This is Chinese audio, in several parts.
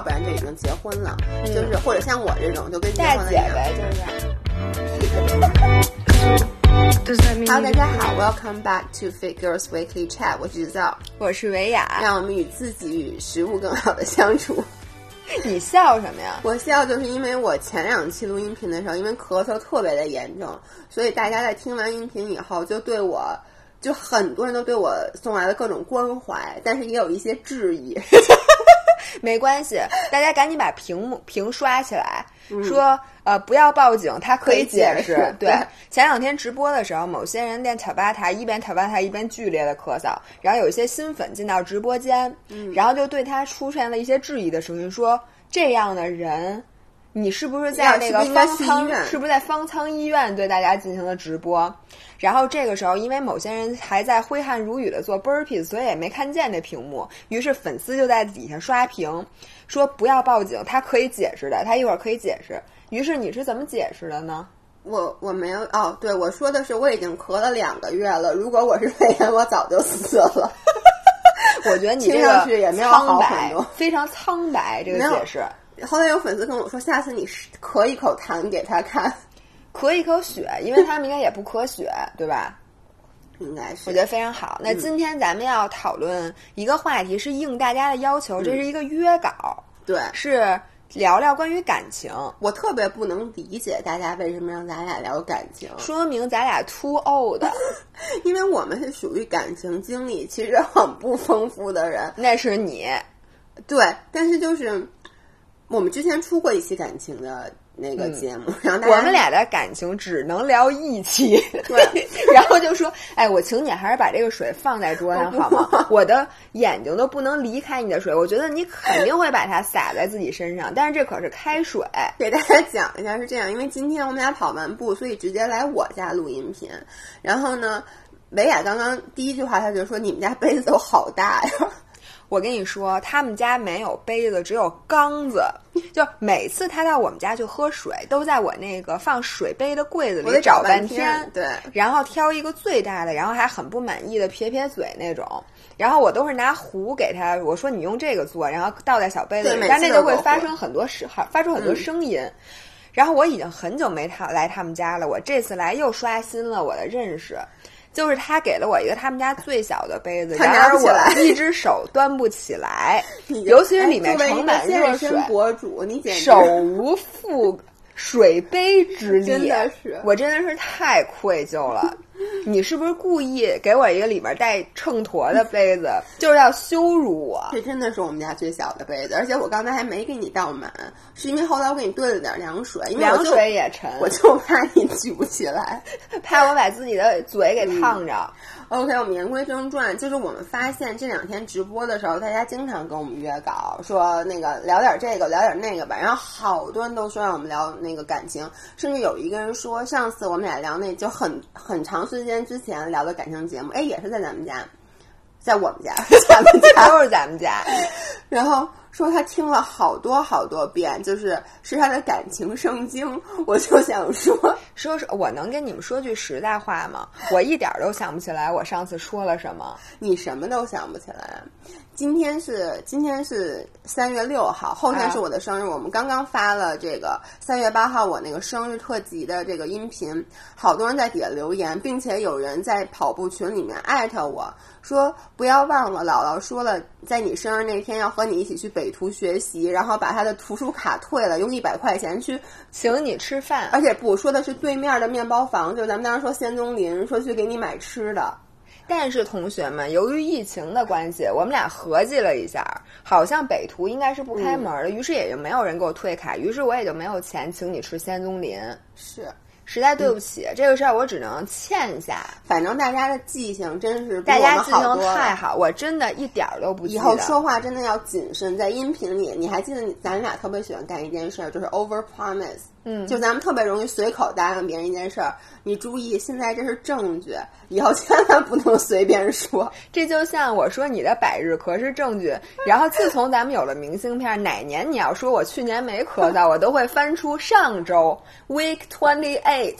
要不然就已经结婚了，就是或者像我这种就跟结大姐婚了一样。呗，就是。Hello，大家好，Welcome back to Fit Girls Weekly Chat，我是制造，我是维雅，让我们与自己与食物更好的相处。你笑什么呀？我笑就是因为我前两期录音频的时候，因为咳嗽特别的严重，所以大家在听完音频以后，就对我，就很多人都对我送来了各种关怀，但是也有一些质疑。没关系，大家赶紧把屏幕屏刷起来，说呃不要报警，他可以解释。解释对对，前两天直播的时候，某些人练塔巴塔，一边塔巴塔一边剧烈的咳嗽，然后有一些新粉进到直播间，然后就对他出现了一些质疑的声音，说这样的人。你是不是在那个方舱？是不是在方舱医院对大家进行了直播？然后这个时候，因为某些人还在挥汗如雨的做 burpees，所以也没看见这屏幕。于是粉丝就在底下刷屏，说不要报警，他可以解释的，他一会儿可以解释。于是你是怎么解释的呢？我我没有哦，对我说的是我已经咳了两个月了，如果我是肺炎，我早就死了。我觉得你这个上去也没有苍好很白多，非常苍白。这个解释，后来有粉丝跟我说，下次你是咳一口痰给他看，咳一口血，因为他们应该也不咳血，对吧？应该是我觉得非常好。那今天咱们要讨论一个话题，是应大家的要求，这是一个约稿，对。是聊聊关于感情。我特别不能理解大家为什么让咱俩聊感情，说明咱俩 too old，因为我们是属于感情经历其实很不丰富的人。那是你。对，但是就是我们之前出过一期感情的那个节目，然后我们俩的感情只能聊一期，对，然后就说，哎，我请你还是把这个水放在桌上 好吗？我的眼睛都不能离开你的水，我觉得你肯定会把它洒在自己身上，但是这可是开水。给大家讲一下是这样，因为今天我们俩跑完步，所以直接来我家录音频。然后呢，维亚刚刚第一句话他就说：“你们家杯子都好大呀。我跟你说，他们家没有杯子，只有缸子。就每次他到我们家去喝水，都在我那个放水杯的柜子”里找半半天，对，然后挑一个最大的，然后还很不满意的撇撇嘴那种。然后我都是拿壶给他，我说你用这个做，然后倒在小杯子里，但那就会发生很多声，发出很多声音。然后我已经很久没他来他们家了，我这次来又刷新了我的认识。就是他给了我一个他们家最小的杯子，然而我一只手端不起来，尤其是里面盛满热健水，身博主，你简直手无缚水杯之力，真的是我真的是太愧疚了。你是不是故意给我一个里面带秤砣的杯子，就是要羞辱我？这真的是我们家最小的杯子，而且我刚才还没给你倒满，是因为后来我给你兑了点凉水，因为我凉水也沉，我就怕你举不起来。怕我把自己的嘴给烫着。OK，我们言归正传，就是我们发现这两天直播的时候，大家经常跟我们约稿，说那个聊点这个，聊点那个吧。然后好多人都说让我们聊那个感情，甚至有一个人说，上次我们俩聊那就很很长时间之前聊的感情节目，哎，也是在咱们家，在我们家，咱们家。都是咱们家，然后说他听了好多好多遍，就是是他的感情圣经。我就想说，说说我能跟你们说句实在话吗？我一点儿都想不起来我上次说了什么。你什么都想不起来。今天是今天是三月六号，后天是我的生日。我们刚刚发了这个三月八号我那个生日特辑的这个音频，好多人在底下留言，并且有人在跑步群里面艾特我说不要忘了，姥姥说了，在你生日那天要和你一起去北图学习，然后把他的图书卡退了，用一百块钱去请你吃饭，而且不说的是对面的面包房，就是咱们当时说仙踪林，说去给你买吃的。但是同学们，由于疫情的关系，我们俩合计了一下，好像北图应该是不开门的，于是也就没有人给我退卡，于是我也就没有钱请你吃仙踪林。是，实在对不起，这个事儿我只能欠下。反正大家的记性真是比大家记性好太好，我真的一点儿都不记得。以后说话真的要谨慎，在音频里，你还记得你咱俩特别喜欢干一件事儿，就是 over promise。嗯就咱们特别容易随口答应别人一件事儿，你注意，现在这是证据，以后千万不能随便说。这就像我说你的百日咳是证据，然后自从咱们有了明信片，哪年你要说我去年没咳嗽，我都会翻出上周 week twenty eight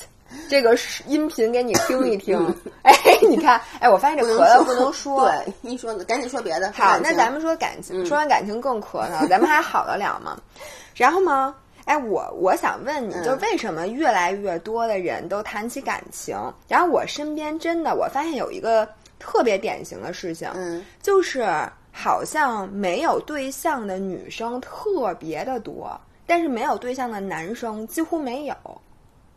这个音频给你听一听。哎，你看，哎，我发现这咳嗽不能说。对，一说赶紧说别的。好，那咱们说感情，说完感情更咳嗽，咱们还好得了吗？然后吗？哎，我我想问你，就为什么越来越多的人都谈起感情？然后我身边真的，我发现有一个特别典型的事情，嗯，就是好像没有对象的女生特别的多，但是没有对象的男生几乎没有。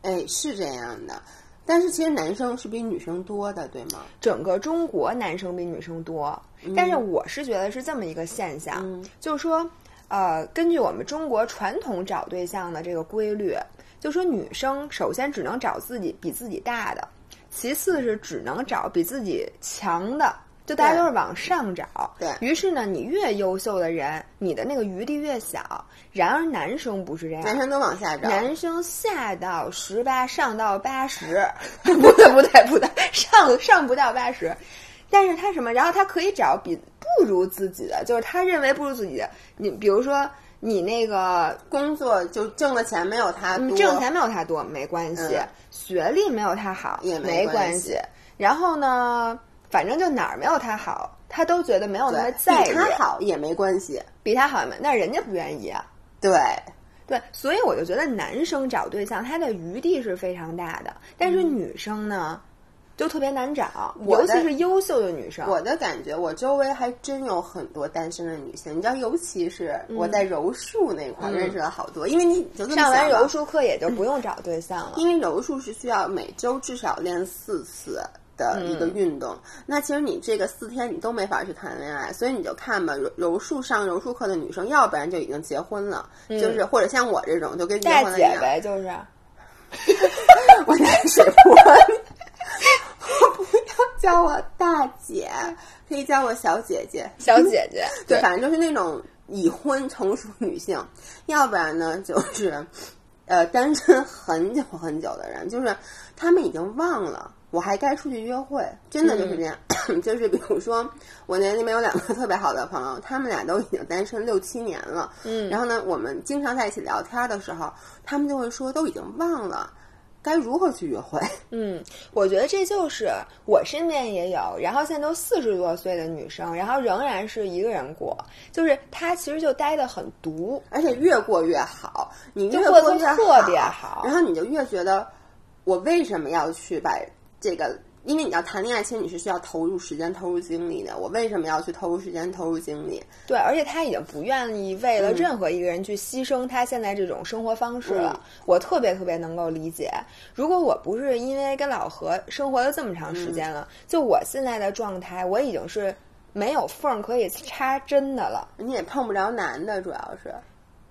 哎，是这样的。但是其实男生是比女生多的，对吗？整个中国男生比女生多，但是我是觉得是这么一个现象，就是说。呃，根据我们中国传统找对象的这个规律，就说女生首先只能找自己比自己大的，其次是只能找比自己强的，就大家都是往上找。对于是呢，你越优秀的人，你的那个余地越小。然而男生不是这样，男生都往下找，男生下到十八，上到八十，不对不对不对，上上不到八十。但是他什么？然后他可以找比不如自己的，就是他认为不如自己的。你比如说，你那个工作就挣的钱没有他多，挣钱没有他多没关系，学历没有他好也没关系。然后呢，反正就哪儿没有他好，他都觉得没有那么在意。比他好也没关系，比他好没，那人家不愿意啊。对对，所以我就觉得男生找对象他的余地是非常大的，但是女生呢？就特别难找，尤其是优秀的女生。我的感觉，我周围还真有很多单身的女性。你知道，尤其是我在柔术那块认识了好多。因为你上完柔术课也就不用找对象了。因为柔术是需要每周至少练四次的一个运动。那其实你这个四天你都没法去谈恋爱，所以你就看吧，柔柔术上柔术课的女生，要不然就已经结婚了，就是或者像我这种就跟结婚了一样。呗，就是。我拿水泼。不要叫我大姐，可以叫我小姐姐。小姐姐，对，反正就是那种已婚成熟女性，要不然呢，就是呃单身很久很久的人，就是他们已经忘了我还该出去约会，真的就是这样。就是比如说，我那那边有两个特别好的朋友，他们俩都已经单身六七年了。嗯，然后呢，我们经常在一起聊天的时候，他们就会说，都已经忘了。该如何去约会？嗯，我觉得这就是我身边也有，然后现在都四十多岁的女生，然后仍然是一个人过，就是她其实就待的很独，而且越过越好，你越过得特别好，然后你就越觉得我为什么要去把这个。因为你要谈恋爱，其实你是需要投入时间、投入精力的。我为什么要去投入时间、投入精力？对，而且他已经不愿意为了任何一个人去牺牲他现在这种生活方式了。我特别特别能够理解。如果我不是因为跟老何生活了这么长时间了，就我现在的状态，我已经是没有缝可以插针的了。你也碰不着男的，主要是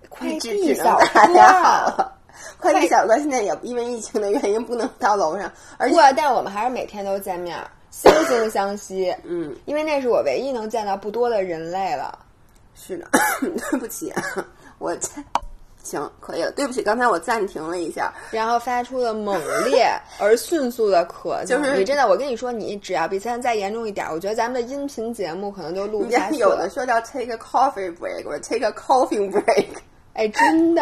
快递小哥。快递小哥现在也因为疫情的原因不能到楼上，而且但是我们还是每天都见面，惺惺相惜。嗯，因为那是我唯一能见到不多的人类了。是的，对不起，我行可以了。对不起，刚才我暂停了一下，然后发出了猛烈而迅速的咳就是你真的，我跟你说，你只要比现在再严重一点，我觉得咱们的音频节目可能就录不下去了。有的说叫 take a coffee break，或者 take a coughing break。哎，真的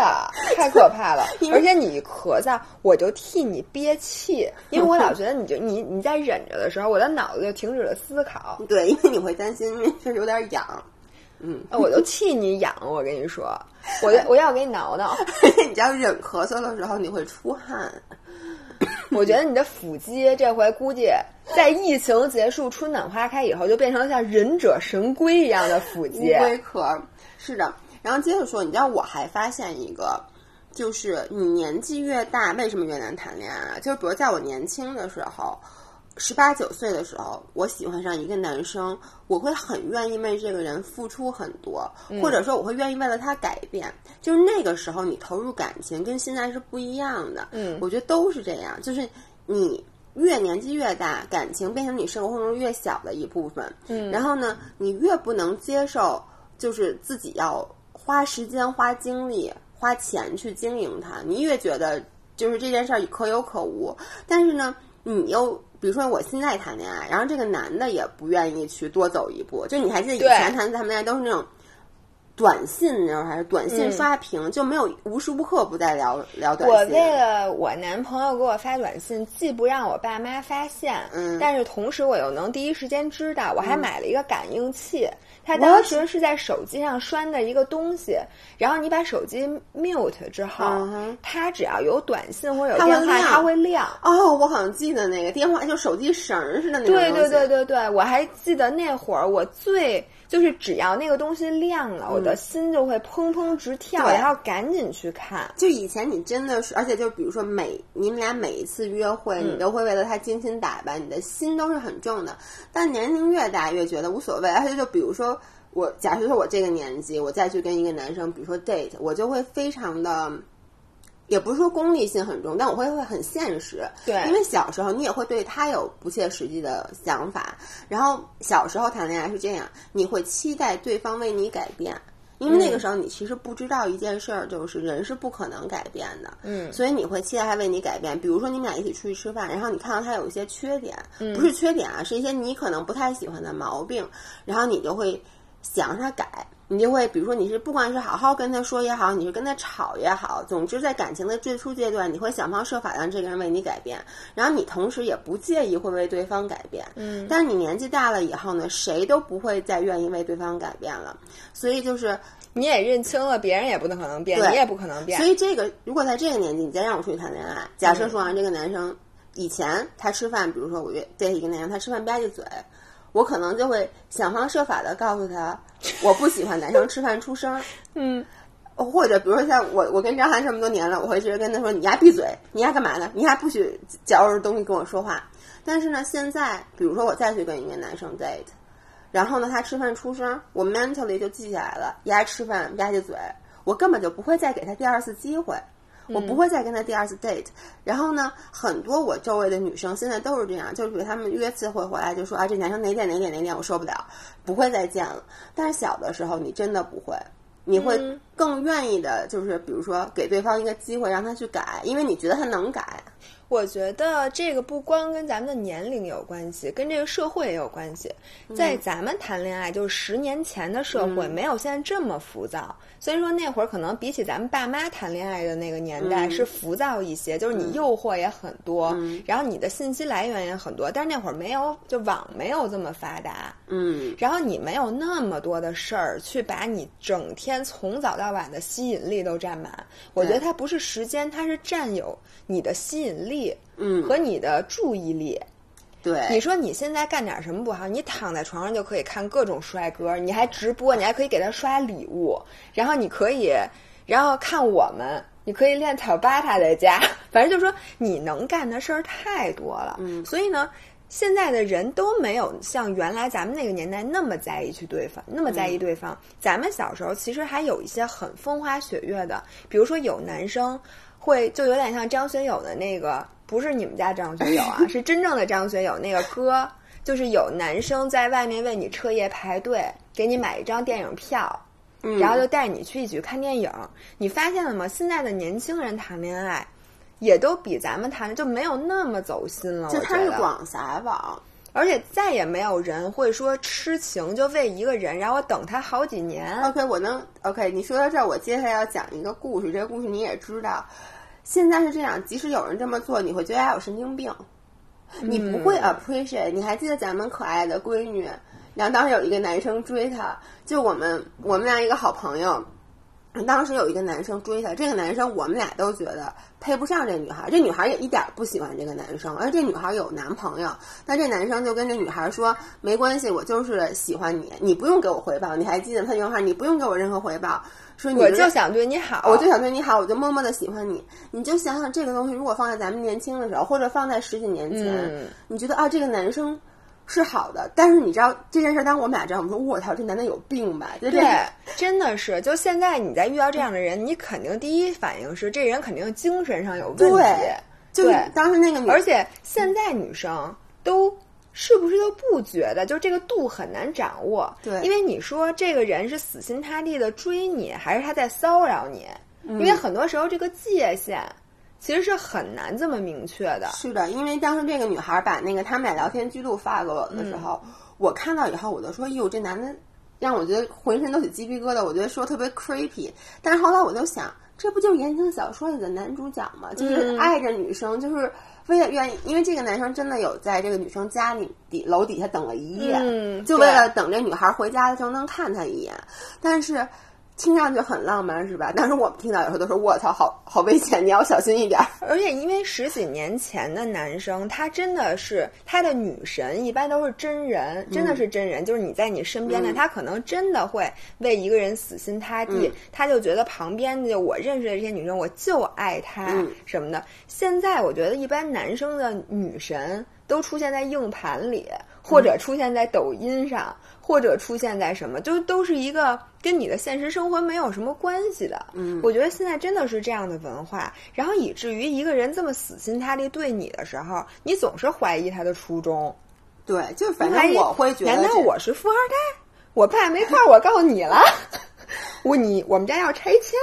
太可怕了！而且你咳嗽，我就替你憋气，因为我老觉得你就你你在忍着的时候，我的脑子就停止了思考。对，因为你会担心，因为确实有点痒。嗯，我就替你痒，我跟你说，我我要给你挠挠。你知道忍咳嗽的时候你会出汗，我觉得你的腹肌这回估计在疫情结束、春暖花开以后，就变成了像忍者神龟一样的腹肌。乌龟壳，是的。然后接着说，你知道我还发现一个，就是你年纪越大，为什么越难谈恋爱？就是比如在我年轻的时候，十八九岁的时候，我喜欢上一个男生，我会很愿意为这个人付出很多，或者说我会愿意为了他改变。就是那个时候，你投入感情跟现在是不一样的。嗯，我觉得都是这样。就是你越年纪越大，感情变成你生活中越小的一部分。嗯，然后呢，你越不能接受，就是自己要。花时间、花精力、花钱去经营它，你越觉得就是这件事儿可有可无。但是呢，你又比如说我现在谈恋爱，然后这个男的也不愿意去多走一步。就你还记得以前谈咱们恋爱都是那种短信那会儿还是短信刷屏，就没有无时无刻不在聊聊短信。我为了我男朋友给我发短信，既不让我爸妈发现，嗯但是同时我又能第一时间知道。我还买了一个感应器，它当时是在手机上拴的一个东西，然后你把手机 mute 之后，它只要有短信或者有电话，它会亮。哦，我好像记得那个电话，就手机绳儿似的那种对对东西对对对，我还记得那会儿我最就是只要那个东西亮了，我的心就会砰砰直跳，然后赶紧去看。就以前你真的是，而且就比如说每你们俩每一次约会，嗯你都会为了他精心打扮，你的心都是很重的。但年龄越大，越觉得无所谓。而且就比如说我，假设说我这个年纪，我再去跟一个男生，比如说 date，我就会非常的。也不是说功利性很重，但我会会很现实。对因为小时候你也会对他有不切实际的想法，然后小时候谈恋爱是这样，你会期待对方为你改变。因为那个时候你其实不知道一件事儿，就是人是不可能改变的，嗯所以你会期待他为你改变。比如说你们俩一起出去吃饭，然后你看到他有一些缺点，嗯不是缺点啊，是一些你可能不太喜欢的毛病，然后你就会想让他改，你就会比如说你是不管是好好跟他说也好，你是跟他吵也好，总之在感情的最初阶段，你会想方设法让这个人为你改变，然后你同时也不介意会为对方改变，嗯但是你年纪大了以后呢，谁都不会再愿意为对方改变了，所以就是。你也认清了，别人也不可能变，你也不可能变所。以这个，如果在这个年纪，你再让我出去谈恋爱，假设说啊，这个男生以前他吃饭，比如说我约 date 一个男生，他吃饭吧唧嘴，我可能就会想方设法的告诉他，我不喜欢男生吃饭出声儿。嗯，或者比如说像我，我跟张涵这么多年了，我会直接跟他说：“你丫闭嘴，你丫干嘛呢？你丫不许嚼着东西跟我说话。”但是呢，现在比如说我再去跟一个男生 date，然后呢他吃饭出声，我 mentally 就记下来了，丫吃饭吧唧嘴，我根本就不会再给他第二次机会。我不会再跟他第二次 date，然后呢，很多我周围的女生现在都是这样，就是比如他们约次会回来就说啊，这男生哪点哪点哪点我受不了，不会再见了。但是小的时候你真的不会，你会嗯更愿意的，就是比如说给对方一个机会让他去改，因为你觉得他能改。我觉得这个不光跟咱们的年龄有关系，跟这个社会也有关系。在咱们谈恋爱，就是十年前的社会，没有现在这么浮躁。所以说那会儿可能比起咱们爸妈谈恋爱的那个年代是浮躁一些，就是你诱惑也很多，然后你的信息来源也很多。但是那会儿没有，就网没有这么发达，嗯，然后你没有那么多的事儿去把你整天从早到晚的吸引力都占满。我觉得它不是时间，它是占有你的吸引力，嗯和你的注意力。对，你说你现在干点什么不好？你躺在床上就可以看各种帅哥，你还直播，你还可以给他刷礼物，然后你可以，然后看我们，你可以练塔巴塔在家，反正就是说你能干的事儿太多了。嗯所以呢。现在的人都没有像原来咱们那个年代那么在意去对方，那么在意对方。咱们小时候其实还有一些很风花雪月的，比如说有男生会就有点像张学友的那个，不是你们家张学友啊，是真正的张学友那个歌，就是有男生在外面为你彻夜排队，给你买一张电影票，嗯然后就带你去一起看电影。你发现了吗？现在的年轻人谈恋爱。也都比咱们谈的就没有那么走心了，就他是广撒网。而且再也没有人会说痴情就为一个人，然后我等他好几年。OK，我能 OK。你说到这儿，我接下来要讲一个故事。这个故事你也知道，现在是这样，即使有人这么做，你会觉得他有神经病，你不会 appreciate。你还记得咱们可爱的闺女，然后当时有一个男生追她，就我们我们俩一个好朋友。当时有一个男生追她，这个男生我们俩都觉得配不上这女孩，这女孩也一点不喜欢这个男生，而这女孩有男朋友，但这男生就跟这女孩说没关系，我就是喜欢你，你不用给我回报。你还记得他原话，你不用给我任何回报，说你我就想对你好，我就想对你好，我就默默的喜欢你。你就想想这个东西，如果放在咱们年轻的时候，或者放在十几年前，嗯你觉得啊，这个男生是好的，但是你知道这件事，当我们俩知道，我们说我操，这男的有病吧？对，真的是，就现在你再遇到这样的人，你肯定第一反应是这人肯定精神上有问题对，就是对当时那个女，而且现在女生都。是不是都不觉得，就这个度很难掌握？对因为你说这个人是死心塌地的追你，还是他在骚扰你？嗯因为很多时候这个界限其实是很难这么明确的。是的，因为当时这个女孩把那个他们俩聊天记录发给我的时候，嗯我看到以后我就说，哟，这男的让我觉得浑身都起鸡皮疙瘩，我觉得说特别 creepy。但是后来我就想，这不就是言情小说里的男主角吗？就是爱着女生，就是为了愿意，因为这个男生真的有在这个女生家里底楼底下等了一夜，嗯就为了等这女孩回家的时候能看他一眼。但是听上去很浪漫，是吧？但是我们听到有时候都说：“我操，好好危险，你要小心一点。”而且因为十几年前的男生，他真的是他的女神，一般都是真人，真的是真人，就是你在你身边的，嗯他可能真的会为一个人死心塌地，嗯他就觉得旁边的我认识的这些女生，我就爱她、嗯什么的。现在我觉得一般男生的女神都出现在硬盘里，或者出现在抖音上。或者出现在什么，就都是一个跟你的现实生活没有什么关系的。嗯我觉得现在真的是这样的文化，然后以至于一个人这么死心塌地对你的时候，你总是怀疑他的初衷。对，就反正我会觉得这，难道我是富二代？我爸没块，我告诉你了，我你我们家要拆迁。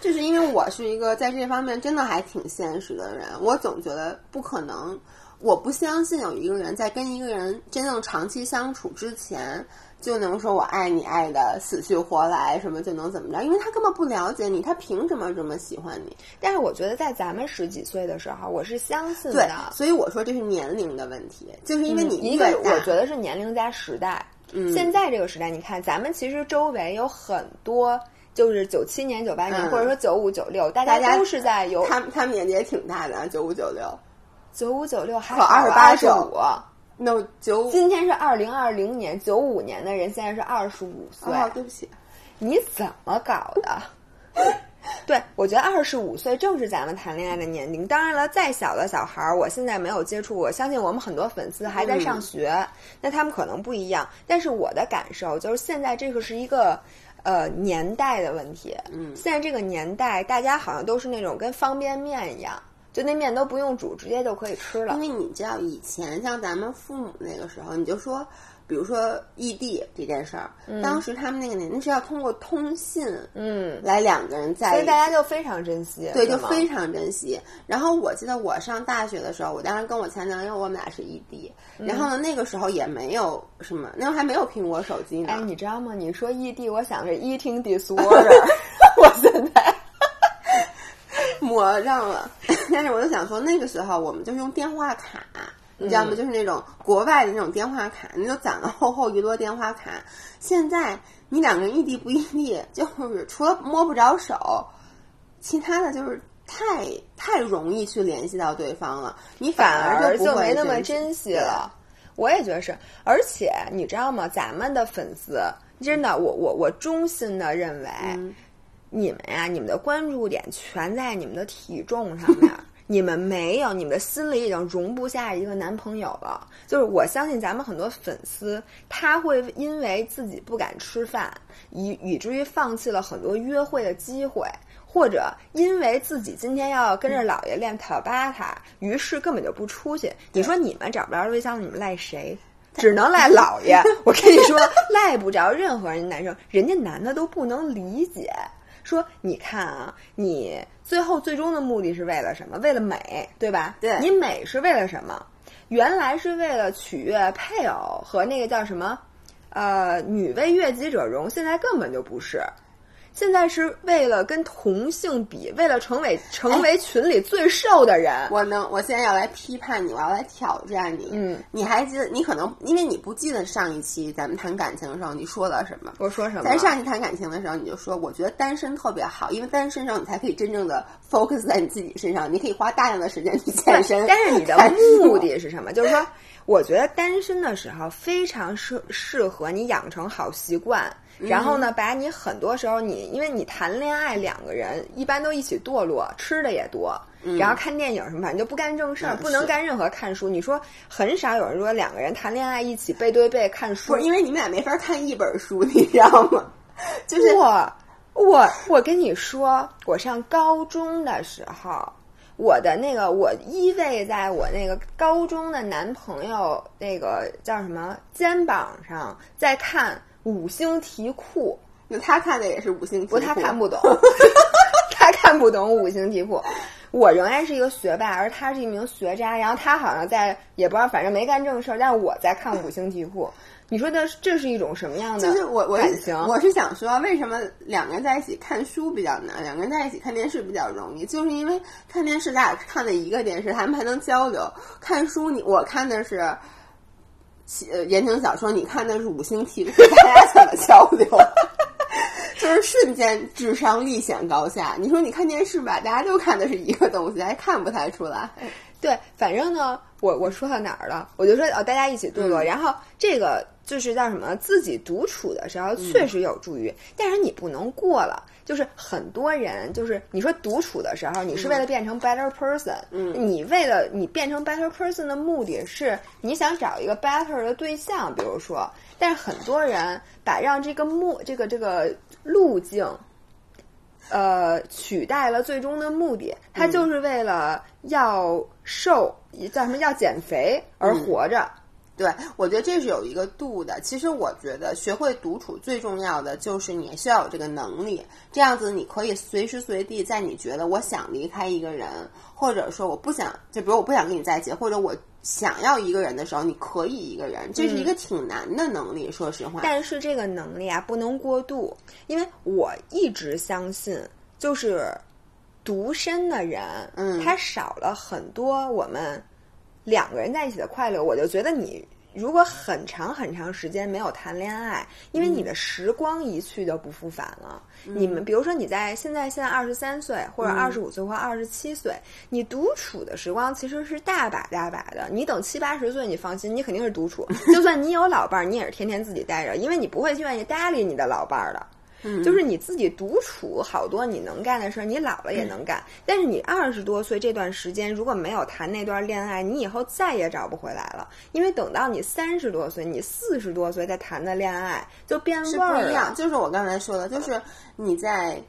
就是因为我是一个在这方面真的还挺现实的人，我总觉得不可能，我不相信有一个人在跟一个人真正长期相处之前。就能说我爱你爱的死去活来，什么就能怎么着？因为他根本不了解你，他凭什么这么喜欢你？但是我觉得在咱们十几岁的时候，我是相信对的，，所以我说这是年龄的问题，就是因为你嗯一个我觉得是年龄加时代。嗯现在这个时代，你看咱们其实周围有很多。就是九七年、九八年，嗯或者说九五、九六，大大家都是在有他们他们年纪也挺大的，啊九五九六，九五、九六，还可好28十五。那我九今天是二零二零年，九五年的人现在是二十五岁，哦，对不起，你怎么搞的？对，我觉得二十五岁正是咱们谈恋爱的年龄。当然了，再小的小孩儿，我现在没有接触过，相信我们很多粉丝还在上学，那他们可能不一样。但是我的感受就是，现在这个是一个呃年代的问题。嗯现在这个年代，大家好像都是那种跟方便面一样，就那面都不用煮，直接就可以吃了因。为你知道以前像咱们父母那个时候，你就说，比如说异地这件事儿，当时他们那个年代是要通过通信，嗯，来两个人在一起所以大。家就非常珍惜，对，就非常珍惜。然后我记得我上大学的时候，我当时跟我前男友，我们俩是异地。嗯然后呢，那个时候也没有什么，那时候还没有苹果手机呢。哎，你知道吗？你说异地，我想着 eating disorder，我现在魔上了。但是我就想说，那个时候我们就是用电话卡，你知道吗？就是那种国外的那种电话卡，你就攒了厚厚一摞电话卡。现在你两个人异地不异地，就是除了摸不着手，其他的就是太太容易去联系到对方了，你反而而就不会没那么珍惜珍惜了。我也觉得是，而且你知道吗？咱们的粉丝真的，我我我衷心的认为，嗯你们呀，你们的关注点全在你们的体重上面。你们没有，你们的心里已经容不下一个男朋友了。就是我相信咱们很多粉丝，他会因为自己不敢吃饭，以以至于放弃了很多约会的机会，或者因为自己今天要跟着姥爷练塔巴塔，于是根本就不出去。你说你们找不着对象，你们赖谁？只能赖姥爷。我跟你说，赖不着任何人男生，人家男的都不能理解。说你看啊，你最后最终的目的是为了什么？为了美，对吧？对你美是为了什么？原来是为了取悦配偶和那个叫什么，呃，女为悦己者容，现在根本就不是。现在是为了跟同性比，为了成为成为群里最瘦的人。我能，我现在要来批判你，我要来挑战你。嗯，你还记得？你可能因为你不记得上一期咱们谈感情的时候你说了什么？我说什么？咱上一期谈感情的时候，你就说，我觉得单身特别好，因为单身上你才可以真正的 focus 在你自己身上，你可以花大量的时间去健身。但是你的目的是什么？就是说，我觉得单身的时候非常适适合你养成好习惯。然后呢，把你很多时候你，因为你谈恋爱，两个人一般都一起堕落，吃的也多，然后看电影什么，反正就不干正事儿，嗯不能干任何看书。你说很少有人说两个人谈恋爱一起背对背看书，不是因为你们俩没法看一本书，你知道吗？就是我我我跟你说，我上高中的时候，我的那个我依偎在我那个高中的男朋友那个叫什么肩膀上，在看五星题库。那他看的也是五星题库，不，他看不懂，他看不懂五星题库。我仍然是一个学霸，而他是一名学渣。然后他好像在也不知道，反正没干正事儿。但是我在看五星题库。你说的这是一种什么样的？就是我我感情我是想说，为什么两个人在一起看书比较难，两个人在一起看电视比较容易？就是因为看电视，咱俩看的一个电视，他们还能交流；看书，你我看的是呃言情小说，你看的是五星题库，大家怎么交流？就是瞬间智商立显高下。你说你看电视吧，大家都看的是一个东西，还看不太出来。对，反正呢，我我说到哪儿了？我就说哦，大家一起度过。然后这个就是叫什么？自己独处的时候确实有助于，但是你不能过了。就是很多人，就是你说独处的时候，你是为了变成 better person，嗯，你为了你变成 better person 的目的是你想找一个 better 的对象，比如说，但是很多人把让这个目这个这个路径。呃，取代了最终的目的，他就是为了要瘦，叫什么？要减肥而活着。对，我觉得这是有一个度的。其实我觉得学会独处最重要的就是你需要有这个能力，这样子你可以随时随地在你觉得我想离开一个人，或者说我不想，就比如我不想跟你在一起，或者我想要一个人的时候，你可以一个人，这是一个挺难的能力。说实话，但是这个能力啊不能过度，因为我一直相信，就是独身的人，嗯，他少了很多我们。两个人在一起的快乐，我就觉得你如果很长很长时间没有谈恋爱，因为你的时光一去就不复返了。你们比如说你在现在现在二十三岁或者二十五岁或二十七岁，你独处的时光其实是大把大把的。你等七八十岁，你放心，你肯定是独处。就算你有老伴儿，你也是天天自己待着，因为你不会愿意搭理你的老伴儿的。就是你自己独处，好多你能干的事儿，你老了也能干。但是你二十多岁这段时间如果没有谈那段恋爱，你以后再也找不回来了。因为等到你三十多岁、你四十多岁再谈的恋爱，就变味儿了。不一样，就是我刚才说的，就是你在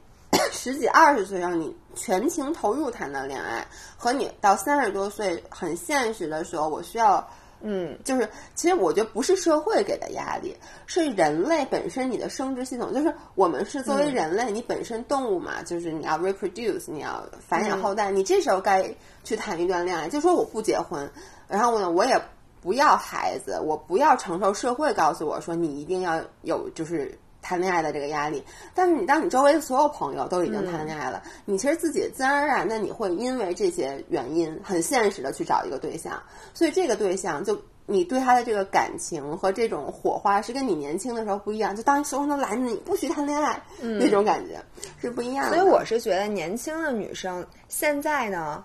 十几、二十岁让你全情投入谈的恋爱，和你到三十多岁很现实的时候，我需要。嗯，就是其实我觉得不是社会给的压力，是人类本身你的生殖系统，就是我们是作为人类，你本身动物嘛，就是你要 reproduce，你要繁衍后代，你这时候该去谈一段恋爱。就说我不结婚，然后呢，我也不要孩子，我不要承受社会告诉我说你一定要有就是谈恋爱的这个压力。但是你当你周围的所有朋友都已经谈恋爱了，你其实自己自然而然的你会因为这些原因很现实的去找一个对象。所以这个对象，就你对他的这个感情和这种火花，是跟你年轻的时候不一样。就当所有人都拦着你不许谈恋爱，那种感觉是不一样的。所以我是觉得，年轻的女生现在呢，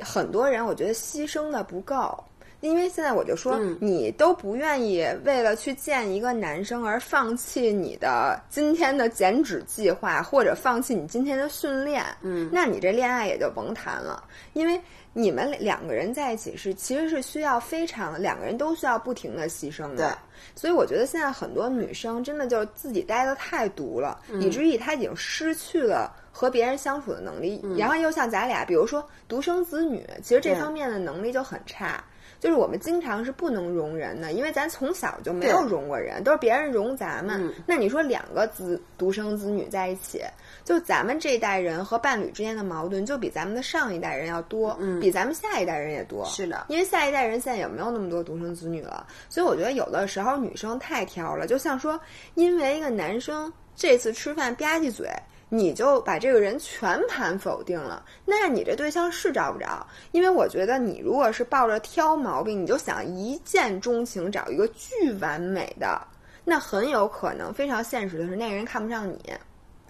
很多人我觉得牺牲的不够。因为现在我就说，你都不愿意为了去见一个男生而放弃你的今天的减脂计划，或者放弃你今天的训练，嗯，那你这恋爱也就甭谈了。因为你们两个人在一起是其实是需要非常两个人都需要不停的牺牲的。对，所以我觉得现在很多女生真的就自己待的太独了，以至于她已经失去了和别人相处的能力。然后又像咱俩，比如说独生子女，其实这方面的能力就很差。就是我们经常是不能容人的，因为咱从小就没有容过人，都是别人容咱们。那你说两个子独生子女在一起，就咱们这一代人和伴侣之间的矛盾，就比咱们的上一代人要多，比咱们下一代人也多。是的，因为下一代人现在也没有那么多独生子女了，所以我觉得有的时候女生太挑了。就像说，因为一个男生这次吃饭吧唧嘴。你就把这个人全盘否定了，那你这对象是找不着。因为我觉得你如果是抱着挑毛病，你就想一见钟情找一个巨完美的，那很有可能非常现实的是那个人看不上你，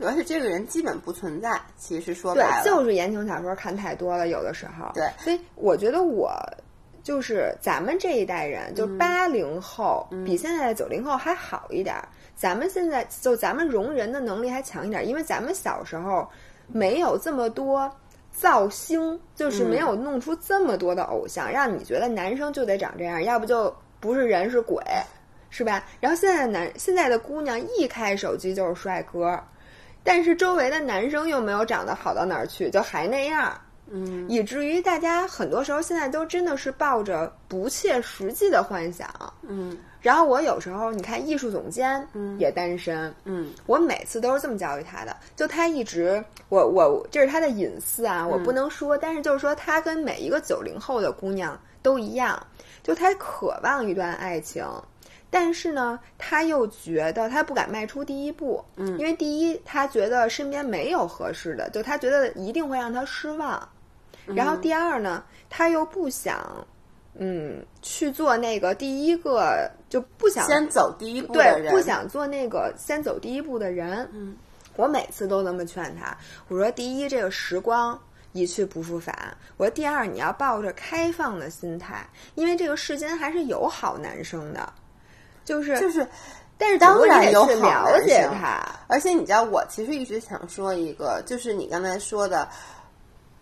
而且这个人基本不存在。其实说白了，就是言情小说看太多了，有的时候。对，所以我觉得我就是咱们这一代人，就八零后比现在的九零后还好一点。咱们现在就咱们容人的能力还强一点，因为咱们小时候没有这么多造星，就是没有弄出这么多的偶像，让你觉得男生就得长这样，要不就不是人是鬼，是吧？然后现在男现在的姑娘一开手机就是帅哥，但是周围的男生又没有长得好到哪儿去，就还那样，嗯，以至于大家很多时候现在都真的是抱着不切实际的幻想，嗯。然后我有时候你看艺术总监嗯。也单身，嗯，我每次都是这么教育他的，就他一直我我这是他的隐私啊，我不能说，但是就是说他跟每一个九零后的姑娘都一样，就他渴望一段爱情，但是呢，他又觉得他不敢迈出第一步，嗯，因为第一他觉得身边没有合适的，就他觉得一定会让他失望，然后第二呢，他又不想。嗯，去做那个第一个就不想先走第一步的对，人，不想做那个先走第一步的人。嗯，我每次都那么劝他，我说：第一，这个时光一去不复返；我说第二，你要抱着开放的心态，因为这个世间还是有好男生的，就是就是，但是当然有好了解他。而且你知道，我其实一直想说一个，就是你刚才说的，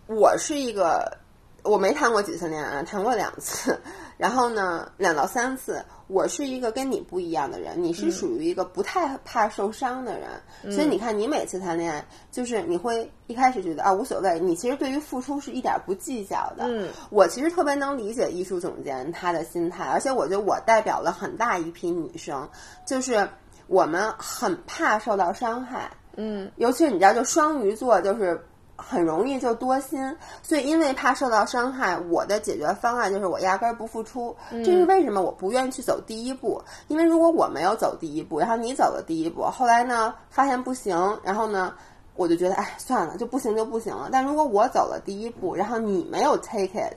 我是一个我没谈过几次恋爱，谈过两次，然后呢，两到三次。我是一个跟你不一样的人，你是属于一个不太怕受伤的人，所以你看，你每次谈恋爱，就是你会一开始觉得啊无所谓，你其实对于付出是一点不计较的。嗯，我其实特别能理解艺术总监他的心态，而且我觉得我代表了很大一批女生，就是我们很怕受到伤害。嗯，尤其是你知道，就双鱼座就是很容易就多心，所以因为怕受到伤害，我的解决方案就是我压根儿不付出。这是为什么我不愿意去走第一步？因为如果我没有走第一步，然后你走了第一步，后来呢发现不行，然后呢我就觉得哎算了，就不行就不行了。但如果我走了第一步，然后你没有 take it，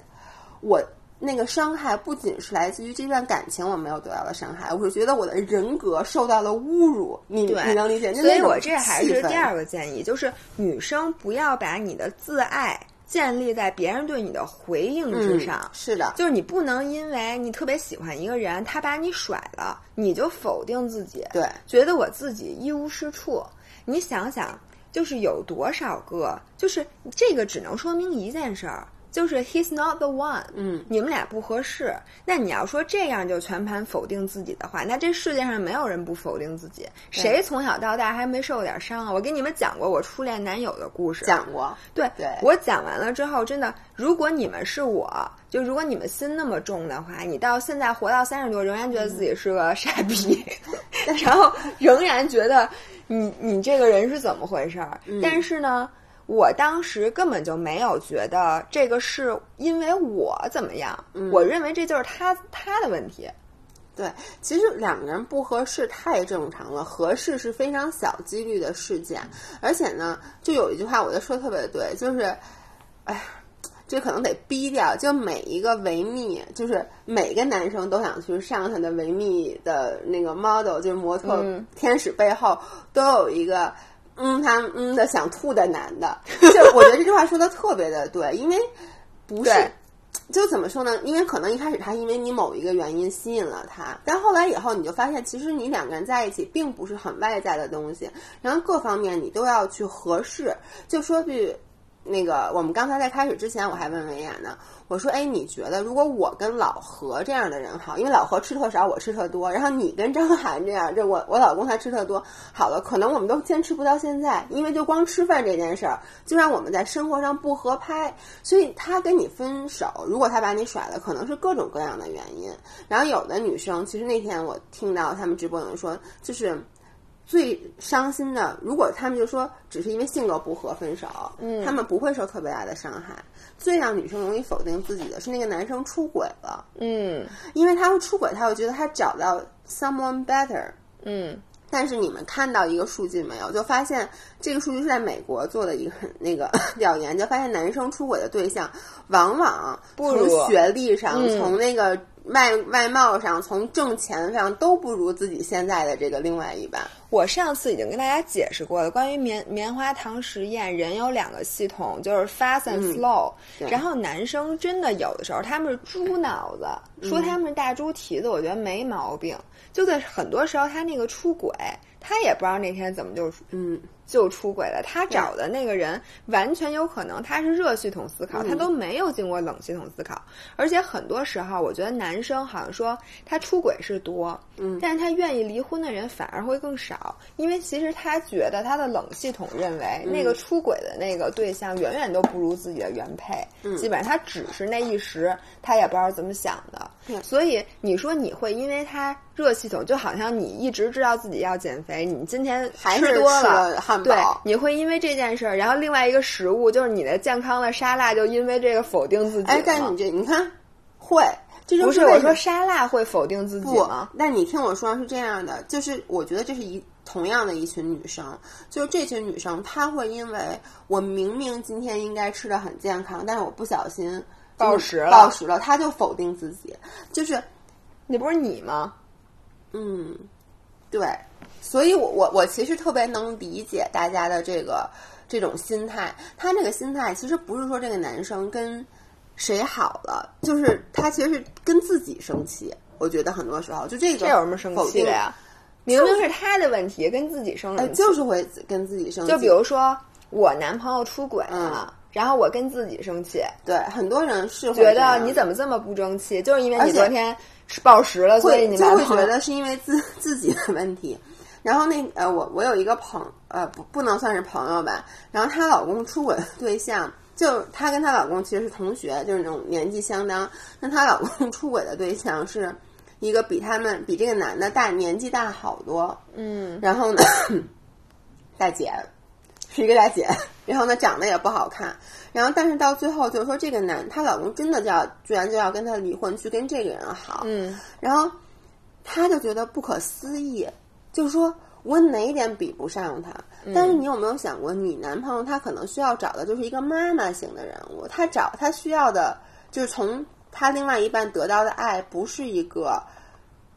我。那个伤害不仅是来自于这段感情我没有得到的伤害，我是觉得我的人格受到了侮辱。你对你能理解？所以我这还是第二个建议，就是女生不要把你的自爱建立在别人对你的回应之上。嗯、是的，就是你不能因为你特别喜欢一个人，他把你甩了，你就否定自己，对，觉得我自己一无是处。你想想，就是有多少个，就是这个只能说明一件事儿。就是 he's not the one，嗯，你们俩不合适。那你要说这样就全盘否定自己的话，那这世界上没有人不否定自己。谁从小到大还没受过点伤啊？我给你们讲过我初恋男友的故事，讲过。对，对我讲完了之后，真的，如果你们是我，就如果你们心那么重的话，你到现在活到三十多，仍然觉得自己是个傻逼，然后仍然觉得你你这个人是怎么回事儿？但是呢？我当时根本就没有觉得这个是因为我怎么样，嗯、我认为这就是他他的问题。对，其实两个人不合适太正常了，合适是非常小几率的事件。而且呢，就有一句话我觉得说的特别对，就是，哎，这可能得逼掉，就每一个维密，就是每个男生都想去上他的维密的那个 model，就是模特天使背后都有一个。嗯，他嗯的想吐的男的，就我觉得这句话说的特别的对，因为不是，就怎么说呢？因为可能一开始他因为你某一个原因吸引了他，但后来以后你就发现，其实你两个人在一起并不是很外在的东西，然后各方面你都要去合适。就说句那个，我们刚才在开始之前，我还问维亚呢。我说，哎，你觉得如果我跟老何这样的人好，因为老何吃特少，我吃特多，然后你跟张涵这样，这我我老公他吃特多，好了，可能我们都坚持不到现在，因为就光吃饭这件事儿，就让我们在生活上不合拍，所以他跟你分手，如果他把你甩了，可能是各种各样的原因。然后有的女生，其实那天我听到他们直播有人说，就是。最伤心的，如果他们就说只是因为性格不合分手，嗯，他们不会受特别大的伤害。最让女生容易否定自己的是那个男生出轨了，嗯，因为他会出轨，他会觉得他找到 someone better，嗯。但是你们看到一个数据没有？就发现这个数据是在美国做的一个那个 调研，就发现男生出轨的对象往往从学历上、嗯、从那个外外貌上、从挣钱上都不如自己现在的这个另外一半。我上次已经跟大家解释过了，关于棉棉花糖实验，人有两个系统，就是 fast and slow、嗯。然后男生真的有的时候他们是猪脑子，说他们是大猪蹄子，我觉得没毛病。就在很多时候，他那个出轨，他也不知道那天怎么就嗯就出轨了。他找的那个人完全有可能他是热系统思考，嗯、他都没有经过冷系统思考。而且很多时候，我觉得男生好像说他出轨是多，嗯，但是他愿意离婚的人反而会更少，因为其实他觉得他的冷系统认为、嗯、那个出轨的那个对象远远都不如自己的原配，嗯、基本上他只是那一时，他也不知道怎么想的。所以你说你会因为他热系统，就好像你一直知道自己要减肥，你今天还是多了汉堡，对，你会因为这件事儿，然后另外一个食物就是你的健康的沙拉，就因为这个否定自己。哎，但你这你看会。这不是我说沙拉会否定自己吗？那你听我说是这样的，就是我觉得这是一同样的一群女生，就是这群女生，她会因为我明明今天应该吃的很健康，但是我不小心暴食了，暴食了，她就否定自己，就是那不是你吗？嗯，对，所以我我我其实特别能理解大家的这个这种心态，他这个心态其实不是说这个男生跟。谁好了？就是他其实是跟自己生气。我觉得很多时候就这个，这有什么生气的呀？明明是他的问题，跟自己生气，就是会跟自己生气。就比如说我男朋友出轨了，然后我跟自己生气。对，很多人是觉得你怎么这么不争气？就是因为你昨天暴食了，所以你就会觉得是因为自 自己的问题。然后那呃，我我有一个朋呃不不能算是朋友吧，然后她老公出轨对象。就她跟她老公其实是同学，就是那种年纪相当。那她老公出轨的对象是一个比他们比这个男的大年纪大好多，嗯，然后呢，大姐是一个大姐，然后呢长得也不好看，然后但是到最后就是说这个男她老公真的就要居然就要跟她离婚去跟这个人好，嗯，然后她就觉得不可思议，就是说。我哪一点比不上他？但是你有没有想过，你男朋友他可能需要找的就是一个妈妈型的人物，他找他需要的就是从他另外一半得到的爱，不是一个。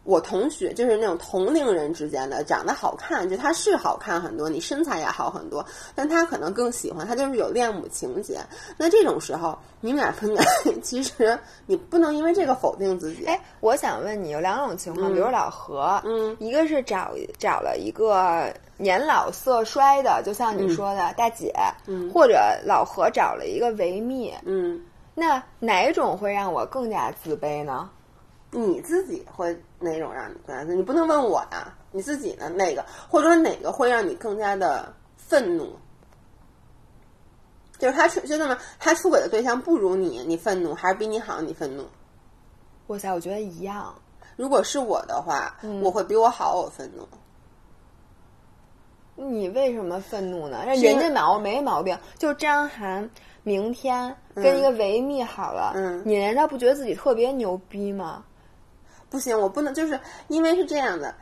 我同学就是那种同龄人之间的，长得好看，就他是好看很多，你身材也好很多，但他可能更喜欢他就是有恋母情节。那这种时候，你们俩分开，其实你不能因为这个否定自己。哎，我想问你，有两种情况，比如老何，嗯，一个是找找了一个年老色衰的，就像你说的大姐，嗯，或者老何找了一个维密，嗯，那哪种会让我更加自卑呢？你自己会哪种让你更加？你不能问我呀，你自己呢？那个或者说哪个会让你更加的愤怒？就是他出就那么他出轨的对象不如你，你愤怒还是比你好你愤怒？哇塞，我觉得一样。如果是我的话，我会比我好，我愤怒。你为什么愤怒呢？人家毛没毛病，就张涵明天跟一个维密好了，嗯，你难道不觉得自己特别牛逼吗？不行，我不能，就是因为是这样的，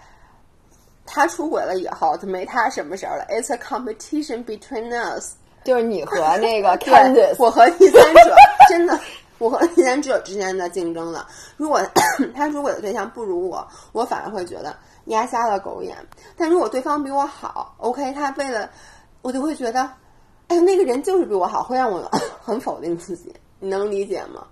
他出轨了以后，就没他什么事儿了。It's a competition between us，就是你和 那个 Candice，我和第三者，真的，我和第三者之间的竞争了。如果 他出轨的对象不如我，我反而会觉得压瞎了狗眼。但如果对方比我好，OK，他为了我就会觉得，哎，那个人就是比我好，会让我 很否定自己。你能理解吗？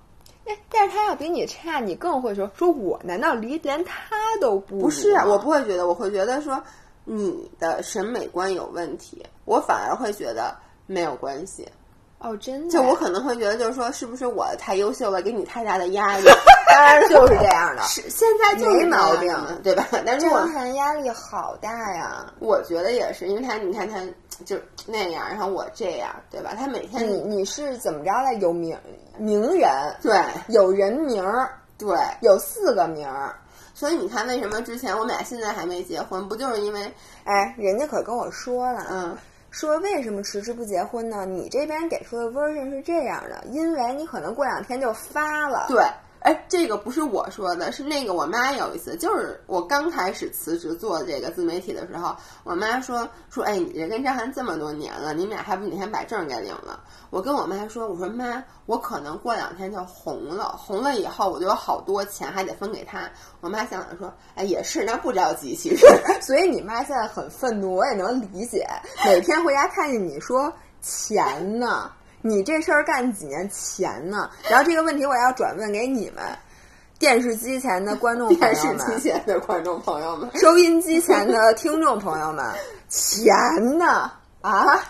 哎，但是他要比你差，你更会说说我难道离连他都不不是啊？我不会觉得，我会觉得说你的审美观有问题，我反而会觉得没有关系。哦，真的？就我可能会觉得，就是说，是不是我太优秀了，给你太大的压力？当然就是这样的，是现在就没毛病，对吧？但是张涵压力好大呀，我觉得也是，因为他你看他就那样，然后我这样，对吧？他每天你你是怎么着的？有名名人，对，有人名儿，对，有四个名儿，所以你看，为什么之前我们俩现在还没结婚？不就是因为，哎，人家可跟我说了，嗯。说为什么迟迟不结婚呢？你这边给出的 version 是这样的，因为你可能过两天就发了。对。哎，这个不是我说的，是那个我妈有一次，就是我刚开始辞职做这个自媒体的时候，我妈说说，哎，你这跟张涵这么多年了，你们俩还不哪天把证给领了？我跟我妈说，我说妈，我可能过两天就红了，红了以后我就有好多钱，还得分给他。我妈想想说，哎，也是，那不着急，其实。所以你妈现在很愤怒，我也能理解。每天回家看见你说钱呢。你这事儿干几年钱呢？然后这个问题我要转问给你们，电视机前的观众朋友们，电视机前的观众朋友们，收音机前的听众朋友们，钱呢？啊？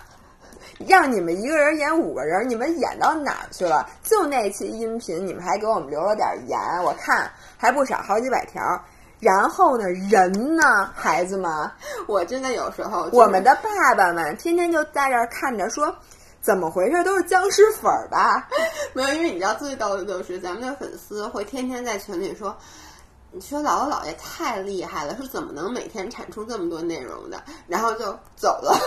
让你们一个人演五个人，你们演到哪儿去了？就那期音频，你们还给我们留了点言，我看还不少，好几百条。然后呢，人呢，孩子们，我真的有时候，我们的爸爸们天天就在这儿看着说。怎么回事？都是僵尸粉儿吧？没有，因为你知道最逗的就是咱们的粉丝会天天在群里说。你说姥姥姥爷太厉害了，是怎么能每天产出这么多内容的？然后就走了。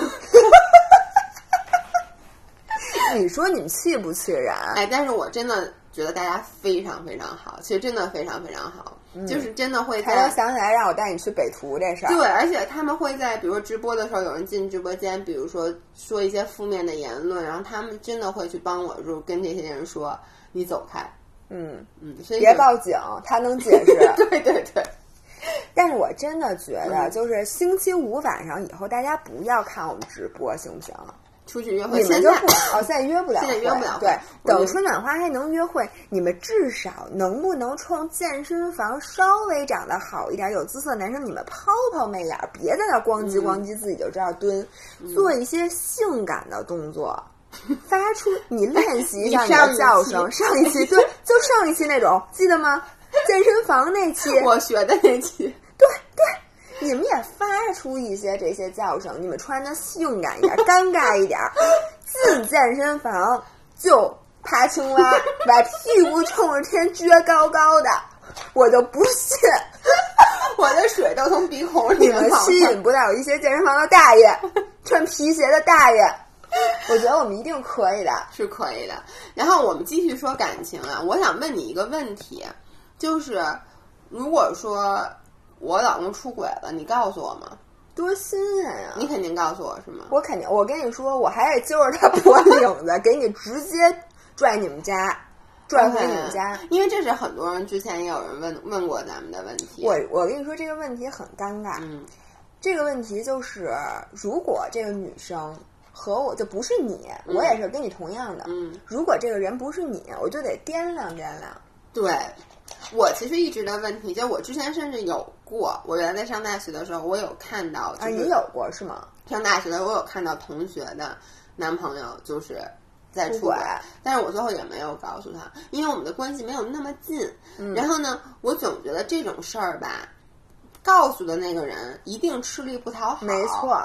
你说你们气不气人？哎，但是我真的觉得大家非常非常好，其实真的非常非常好，就是真的会。还能想起来让我带你去北图这事儿。对，而且他们会在比如说直播的时候，有人进直播间，比如说说一些负面的言论，然后他们真的会去帮我，就跟这些人说：“你走开。”嗯嗯，所以别报警，他能解释。对对对。但是我真的觉得，就是星期五晚上以后，大家不要看我们直播，行不行？出去约会，你们就不哦，现在约不了，现在约不了。对，等春暖花开能约会，你们至少能不能冲健身房稍微长得好一点、有姿色的男生，你们抛抛媚眼，别在那咣叽咣叽自己就知道蹲，做一些性感的动作，发出你练习一下你的叫声。上一期对，就上一期那种，记得吗？健身房那期，我学的那期，对对。你们也发出一些这些叫声，你们穿的性感一点，尴尬一点，进健身房就爬青蛙，把屁股冲着天撅高高的，我就不信，我的水都从鼻孔里面吸引不到一些健身房的大爷，穿皮鞋的大爷。我觉得我们一定可以的，是可以的。然后我们继续说感情啊，我想问你一个问题，就是如果说。我老公出轨了，你告诉我吗？多新鲜呀！你肯定告诉我是吗？我肯定，我跟你说，我还得揪着他脖领子，给你直接拽你们家，拽回你们家。因为这是很多人之前也有人问问过咱们的问题。我我跟你说这个问题很尴尬。嗯，这个问题就是，如果这个女生和我就不是你，我也是跟你同样的。嗯，如果这个人不是你，我就得掂量掂量。对。我其实一直的问题，就我之前甚至有过，我原来在上大学的时候，我有看到，啊，你有过是吗？上大学的我有看到同学的男朋友就是在出轨，但是我最后也没有告诉他，因为我们的关系没有那么近。然后呢，我总觉得这种事儿吧，告诉的那个人一定吃力不讨好。没错，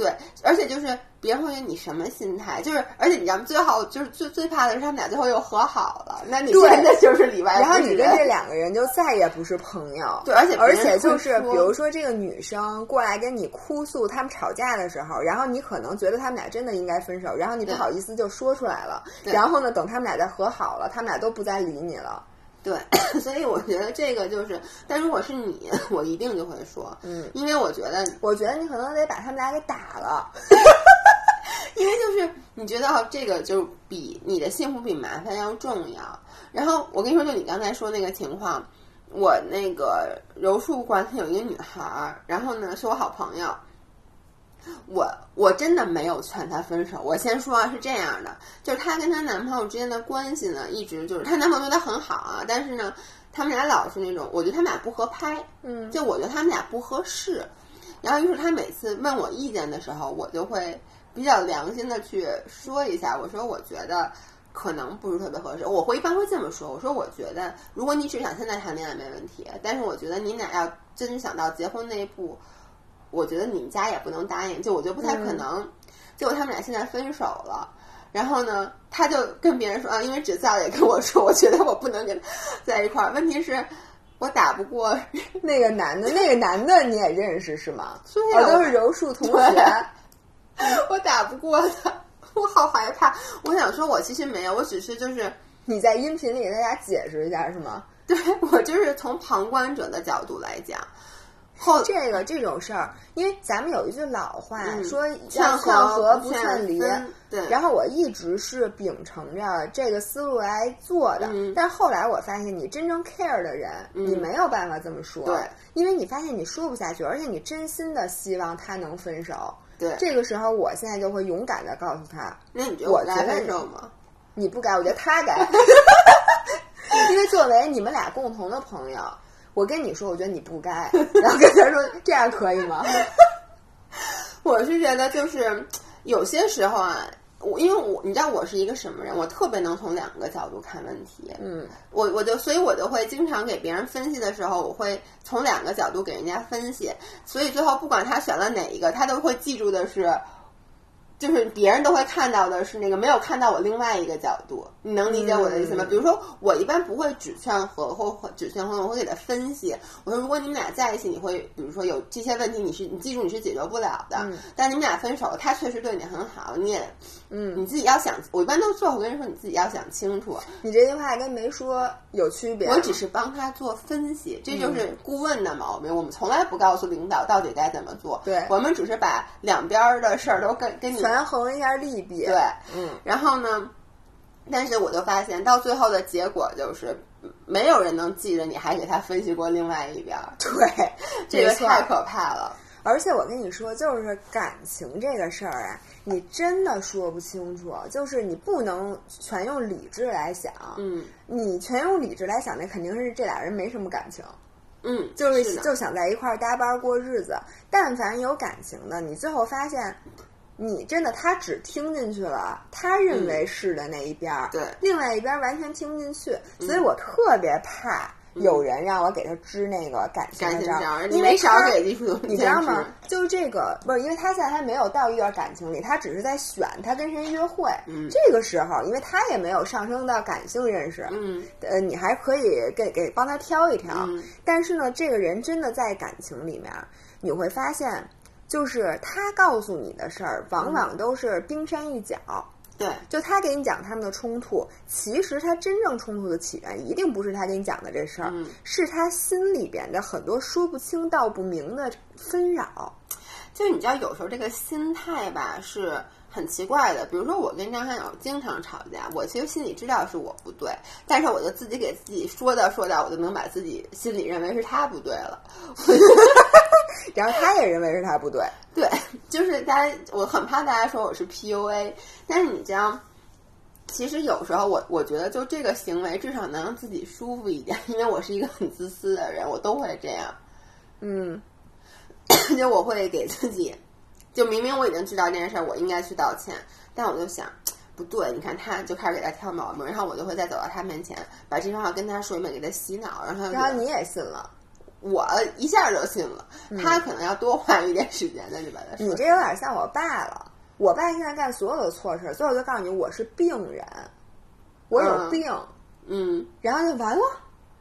对，而且就是。别人会问你什么心态？就是，而且你知道吗？最好就是最最怕的是他们俩最后又和好了，那你真的就是里外然后你跟这两个人就再也不是朋友。对，而且而且就是，比如说这个女生过来跟你哭诉他们吵架的时候，然后你可能觉得他们俩真的应该分手，然后你不好意思就说出来了。然后呢，等他们俩再和好了，他们俩都不再理你了。对，所以我觉得这个就是，但如果是你，我一定就会说，嗯，因为我觉得，我觉得你可能得把他们俩给打了。因为就是你觉得这个就比你的幸福比麻烦要重要。然后我跟你说，就你刚才说那个情况，我那个柔术馆里有一个女孩儿，然后呢是我好朋友，我我真的没有劝她分手。我先说是这样的，就是她跟她男朋友之间的关系呢，一直就是她男朋友对她很好啊，但是呢，他们俩老是那种，我觉得他们俩不合拍，嗯，就我觉得他们俩不合适。然后于是她每次问我意见的时候，我就会。比较良心的去说一下，我说我觉得可能不是特别合适。我会一般会这么说，我说我觉得如果你只想现在谈恋爱没问题，但是我觉得你俩要真想到结婚那一步，我觉得你们家也不能答应。就我觉得不太可能。结果他们俩现在分手了，然后呢，他就跟别人说啊，因为芷造也跟我说，我觉得我不能跟他在一块儿。问题是，我打不过 那个男的，那个男的你也认识是吗？我都是柔术同学。我打不过他，我好害怕。我想说，我其实没有，我只是就是你在音频里给大家解释一下是吗？对我就是从旁观者的角度来讲。后这个这种事儿，因为咱们有一句老话说“劝和不劝离”，对。然后我一直是秉承着这个思路来做的，但是后来我发现，你真正 care 的人，你没有办法这么说，对，因为你发现你说不下去，而且你真心的希望他能分手。对，这个时候我现在就会勇敢的告诉他，那你觉得我该分手吗？你不该，我觉得他该 因为作为你们俩共同的朋友，我跟你说，我觉得你不该，然后跟他说这样可以吗？我是觉得就是有些时候啊。我因为我你知道我是一个什么人，我特别能从两个角度看问题。嗯，我我就所以我就会经常给别人分析的时候，我会从两个角度给人家分析。所以最后不管他选了哪一个，他都会记住的是就是别人都会看到的是那个没有看到我另外一个角度，你能理解我的意思吗？比如说，我一般不会只劝和或只劝和，我会给他分析。我说，如果你们俩在一起，你会比如说有这些问题，你是你记住你是解决不了的。但你们俩分手了，他确实对你很好，你也嗯，你自己要想。我一般都做，我跟人说，你自己要想清楚。你这句话跟没说有区别。我只是帮他做分析，这就是顾问的毛病。我们从来不告诉领导到底该怎么做。对，我们只是把两边的事儿都跟跟你。权衡一下利弊，对，嗯，然后呢？但是我就发现，到最后的结果就是，没有人能记着你还给他分析过另外一边。对，这个太可怕了。而且我跟你说，就是感情这个事儿啊，你真的说不清楚。就是你不能全用理智来想，嗯，你全用理智来想，那肯定是这俩人没什么感情。嗯，就是就想在一块儿搭班过日子。但凡有感情的，你最后发现。你真的，他只听进去了他认为是的那一边儿，对，另外一边完全听不进去，所以我特别怕有人让我给他支那个感情章，因为少给你知道吗？就是这个不是，因为他现在还没有到一段感情里，他只是在选他跟谁约会。嗯，这个时候，因为他也没有上升到感性认识，嗯，呃，你还可以给给帮他挑一挑。嗯，但是呢，这个人真的在感情里面，你会发现。就是他告诉你的事儿，往往都是冰山一角。对，就他给你讲他们的冲突，其实他真正冲突的起源，一定不是他给你讲的这事儿，是他心里边的很多说不清道不明的纷扰。就你知道，有时候这个心态吧是很奇怪的。比如说，我跟张翰友经常吵架，我其实心里知道是我不对，但是我就自己给自己说道说道，我就能把自己心里认为是他不对了。然后他也认为是他不对，对，就是大家，我很怕大家说我是 PUA，但是你这样，其实有时候我我觉得就这个行为至少能让自己舒服一点，因为我是一个很自私的人，我都会这样，嗯，就我会给自己，就明明我已经知道这件事儿，我应该去道歉，但我就想不对，你看他就开始给他挑毛病，然后我就会再走到他面前，把这番话跟他说一遍，给他洗脑，然后然后你也信了。我一下就信了，他可能要多花一点时间再去把他。你这有点像我爸了。我爸现在干所有的错事，最后就告诉你我是病人，我有病，嗯，然后就完了。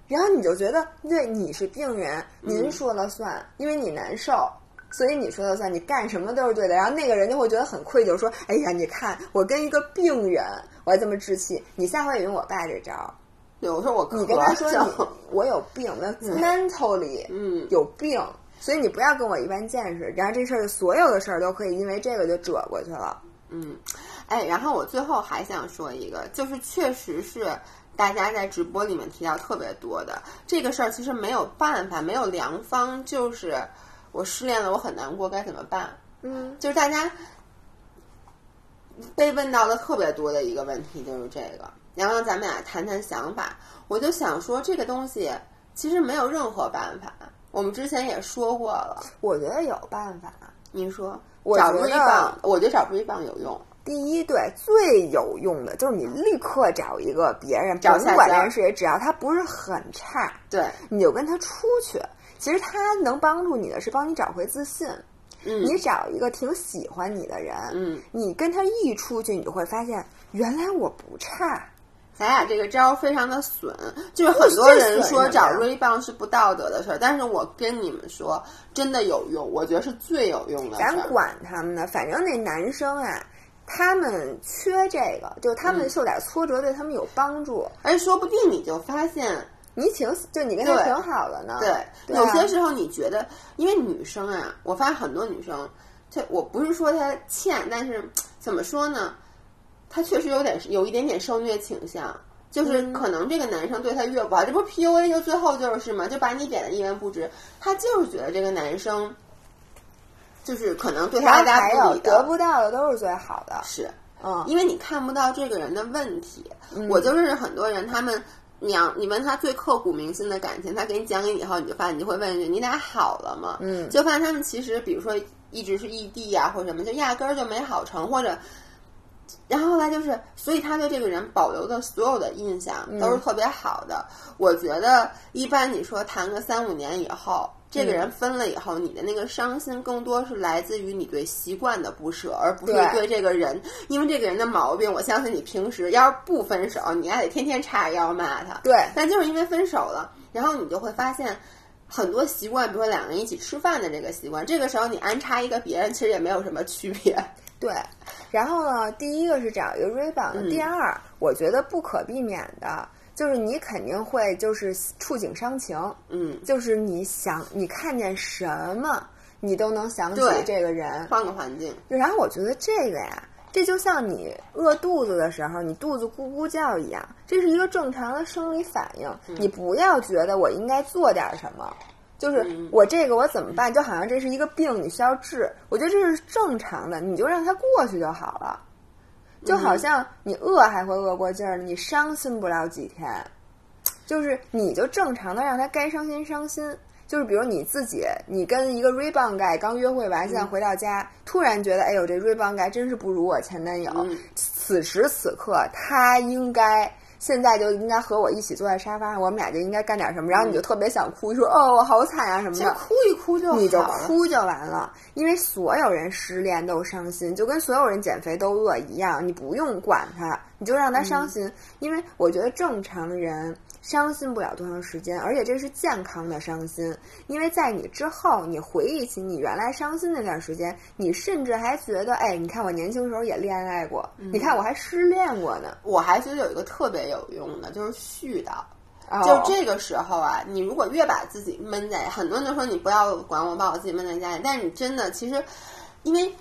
然后你就觉得，对，你是病人，您说了算，因为你难受，所以你说了算，你干什么都是对的。然后那个人就会觉得很愧疚，说：“哎呀，你看我跟一个病人，我还这么置气，你下回也用我爸这招。”有时候我你跟他说你 我有病，那 mentally 嗯有病，所以你不要跟我一般见识。然后这事儿所有的事儿都可以因为这个就折过去了。嗯，哎，然后我最后还想说一个，就是确实是大家在直播里面提到特别多的这个事儿，其实没有办法，没有良方，就是我失恋了，我很难过，该怎么办？嗯，就是大家被问到的特别多的一个问题就是这个。然后咱们俩谈谈想法，我就想说这个东西其实没有任何办法。我们之前也说过了，我觉得有办法。您说，找一棒，我觉得找一棒有用。第一，对，最有用的就是你立刻找一个别人，甭管人是谁，只要他不是很差，对，你就跟他出去。其实他能帮助你的是帮你找回自信。嗯，你找一个挺喜欢你的人，嗯，你跟他一出去，你就会发现原来我不差。咱俩这个招非常的损，就是很多人说找瑞棒是不道德的事儿，但是我跟你们说，真的有用，我觉得是最有用的。咱管他们呢，反正那男生啊，他们缺这个，就他们受点挫折对他们有帮助，而且说不定你就发现你挺就你跟他挺好的呢。对，有些时候你觉得，因为女生啊，我发现很多女生，这我不是说她欠，但是怎么说呢？她确实有点有一点点受虐倾向，就是可能这个男生对她越不好，这不 PUA 就最后就是嘛，就把你贬得一文不值。她就是觉得这个男生，就是可能对他爱答不理的，得不到的都是最好的。是，嗯，因为你看不到这个人的问题。我就认识很多人，他们你要你问他最刻骨铭心的感情，他给你讲给你以后，你就发现你就会问一句：“你俩好了吗？”嗯，就发现他们其实比如说一直是异地呀，或者什么，就压根儿就没好成，或者。然后后来就是，所以他对这个人保留的所有的印象都是特别好的。我觉得一般你说谈个三五年以后，这个人分了以后，你的那个伤心更多是来自于你对习惯的不舍，而不是对这个人。因为这个人的毛病，我相信你平时要是不分手，你还得天天叉着腰骂他。对，但就是因为分手了，然后你就会发现很多习惯，比如说两个人一起吃饭的这个习惯，这个时候你安插一个别人，其实也没有什么区别。对，然后呢，第一个是找一个 rebound，第二，我觉得不可避免的。就是你肯定会就是触景伤情，嗯，就是你想你看见什么，你都能想起这个人，换个环境。然后我觉得这个呀，这就像你饿肚子的时候，你肚子咕咕叫一样，这是一个正常的生理反应。你不要觉得我应该做点什么，就是我这个我怎么办？就好像这是一个病，你需要治。我觉得这是正常的，你就让它过去就好了。就好像你饿还会饿过劲儿，你伤心不了几天，就是你就正常的让他该伤心伤心。就是比如你自己，你跟一个 rebound guy 刚约会完，现在回到家，突然觉得，哎呦，这 rebound guy 真是不如我前男友。此时此刻，他应该。现在就应该和我一起坐在沙发上，我们俩就应该干点什么。然后你就特别想哭，说哦，我好惨啊什么的。哭一哭就你就哭就完了，因为所有人失恋都伤心，就跟所有人减肥都饿一样。你不用管他，你就让他伤心，因为我觉得正常人。伤心不了多长时间，而且这是健康的伤心，因为在你之后，你回忆起你原来伤心那段时间，你甚至还觉得，哎，你看我年轻时候也恋爱过，你看我还失恋过呢。我还觉得有一个特别有用的，就是絮叨。就这个时候啊，你如果越把自己闷在，很多人都说你不要管我，把我自己闷在家里，但是你真的，其实，因为。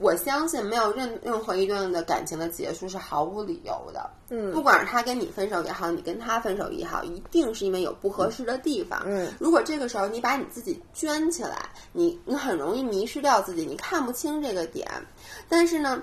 我相信没有任任何一段的感情的结束是毫无理由的。嗯，不管是他跟你分手也好，你跟他分手也好，一定是因为有不合适的地方。嗯，如果这个时候你把你自己圈起来，你你很容易迷失掉自己，你看不清这个点。但是呢，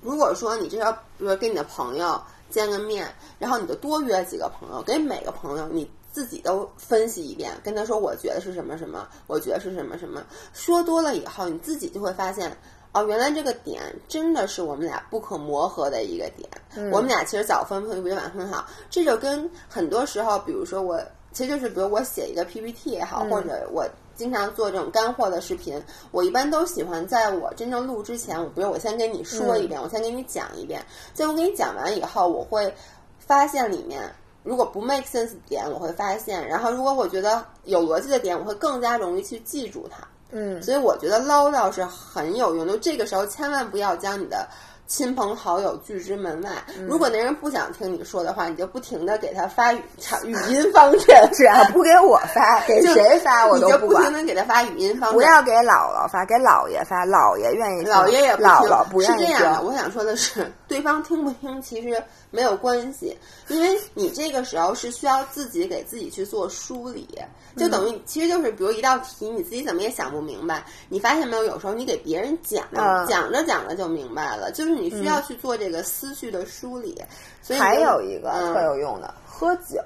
如果说你这要比如说跟你的朋友见个面，然后你就多约几个朋友，给每个朋友你自己都分析一遍，跟他说我觉得是什么什么，我觉得是什么什么。说多了以后，你自己就会发现。哦，原来这个点真的是我们俩不可磨合的一个点。我们俩其实早分配比晚分好，这就跟很多时候，比如说我，其实就是比如我写一个 PPT 也好，或者我经常做这种干货的视频，我一般都喜欢在我真正录之前，我比如我先跟你说一遍，我先给你讲一遍。结果给你讲完以后，我会发现里面如果不 make sense 点，我会发现；然后如果我觉得有逻辑的点，我会更加容易去记住它。嗯，所以我觉得唠叨是很有用的。这个时候千万不要将你的亲朋好友拒之门外。如果那人不想听你说的话，你就不停的给他发语语音方阵，是啊不给我发，给谁发我都不管。不停的给他发语音方阵，不要给姥姥发，给姥爷发，姥爷愿意，姥爷也不姥姥不愿意。是这样的，我想说的是，对方听不听其实没有关系，因为你这个时候是需要自己给自己去做梳理。就等于，其实就是，比如一道题，你自己怎么也想不明白，你发现没有？有时候你给别人讲，讲着讲着就明白了。就是你需要去做这个思绪的梳理。所以还有一个特有用的，喝酒。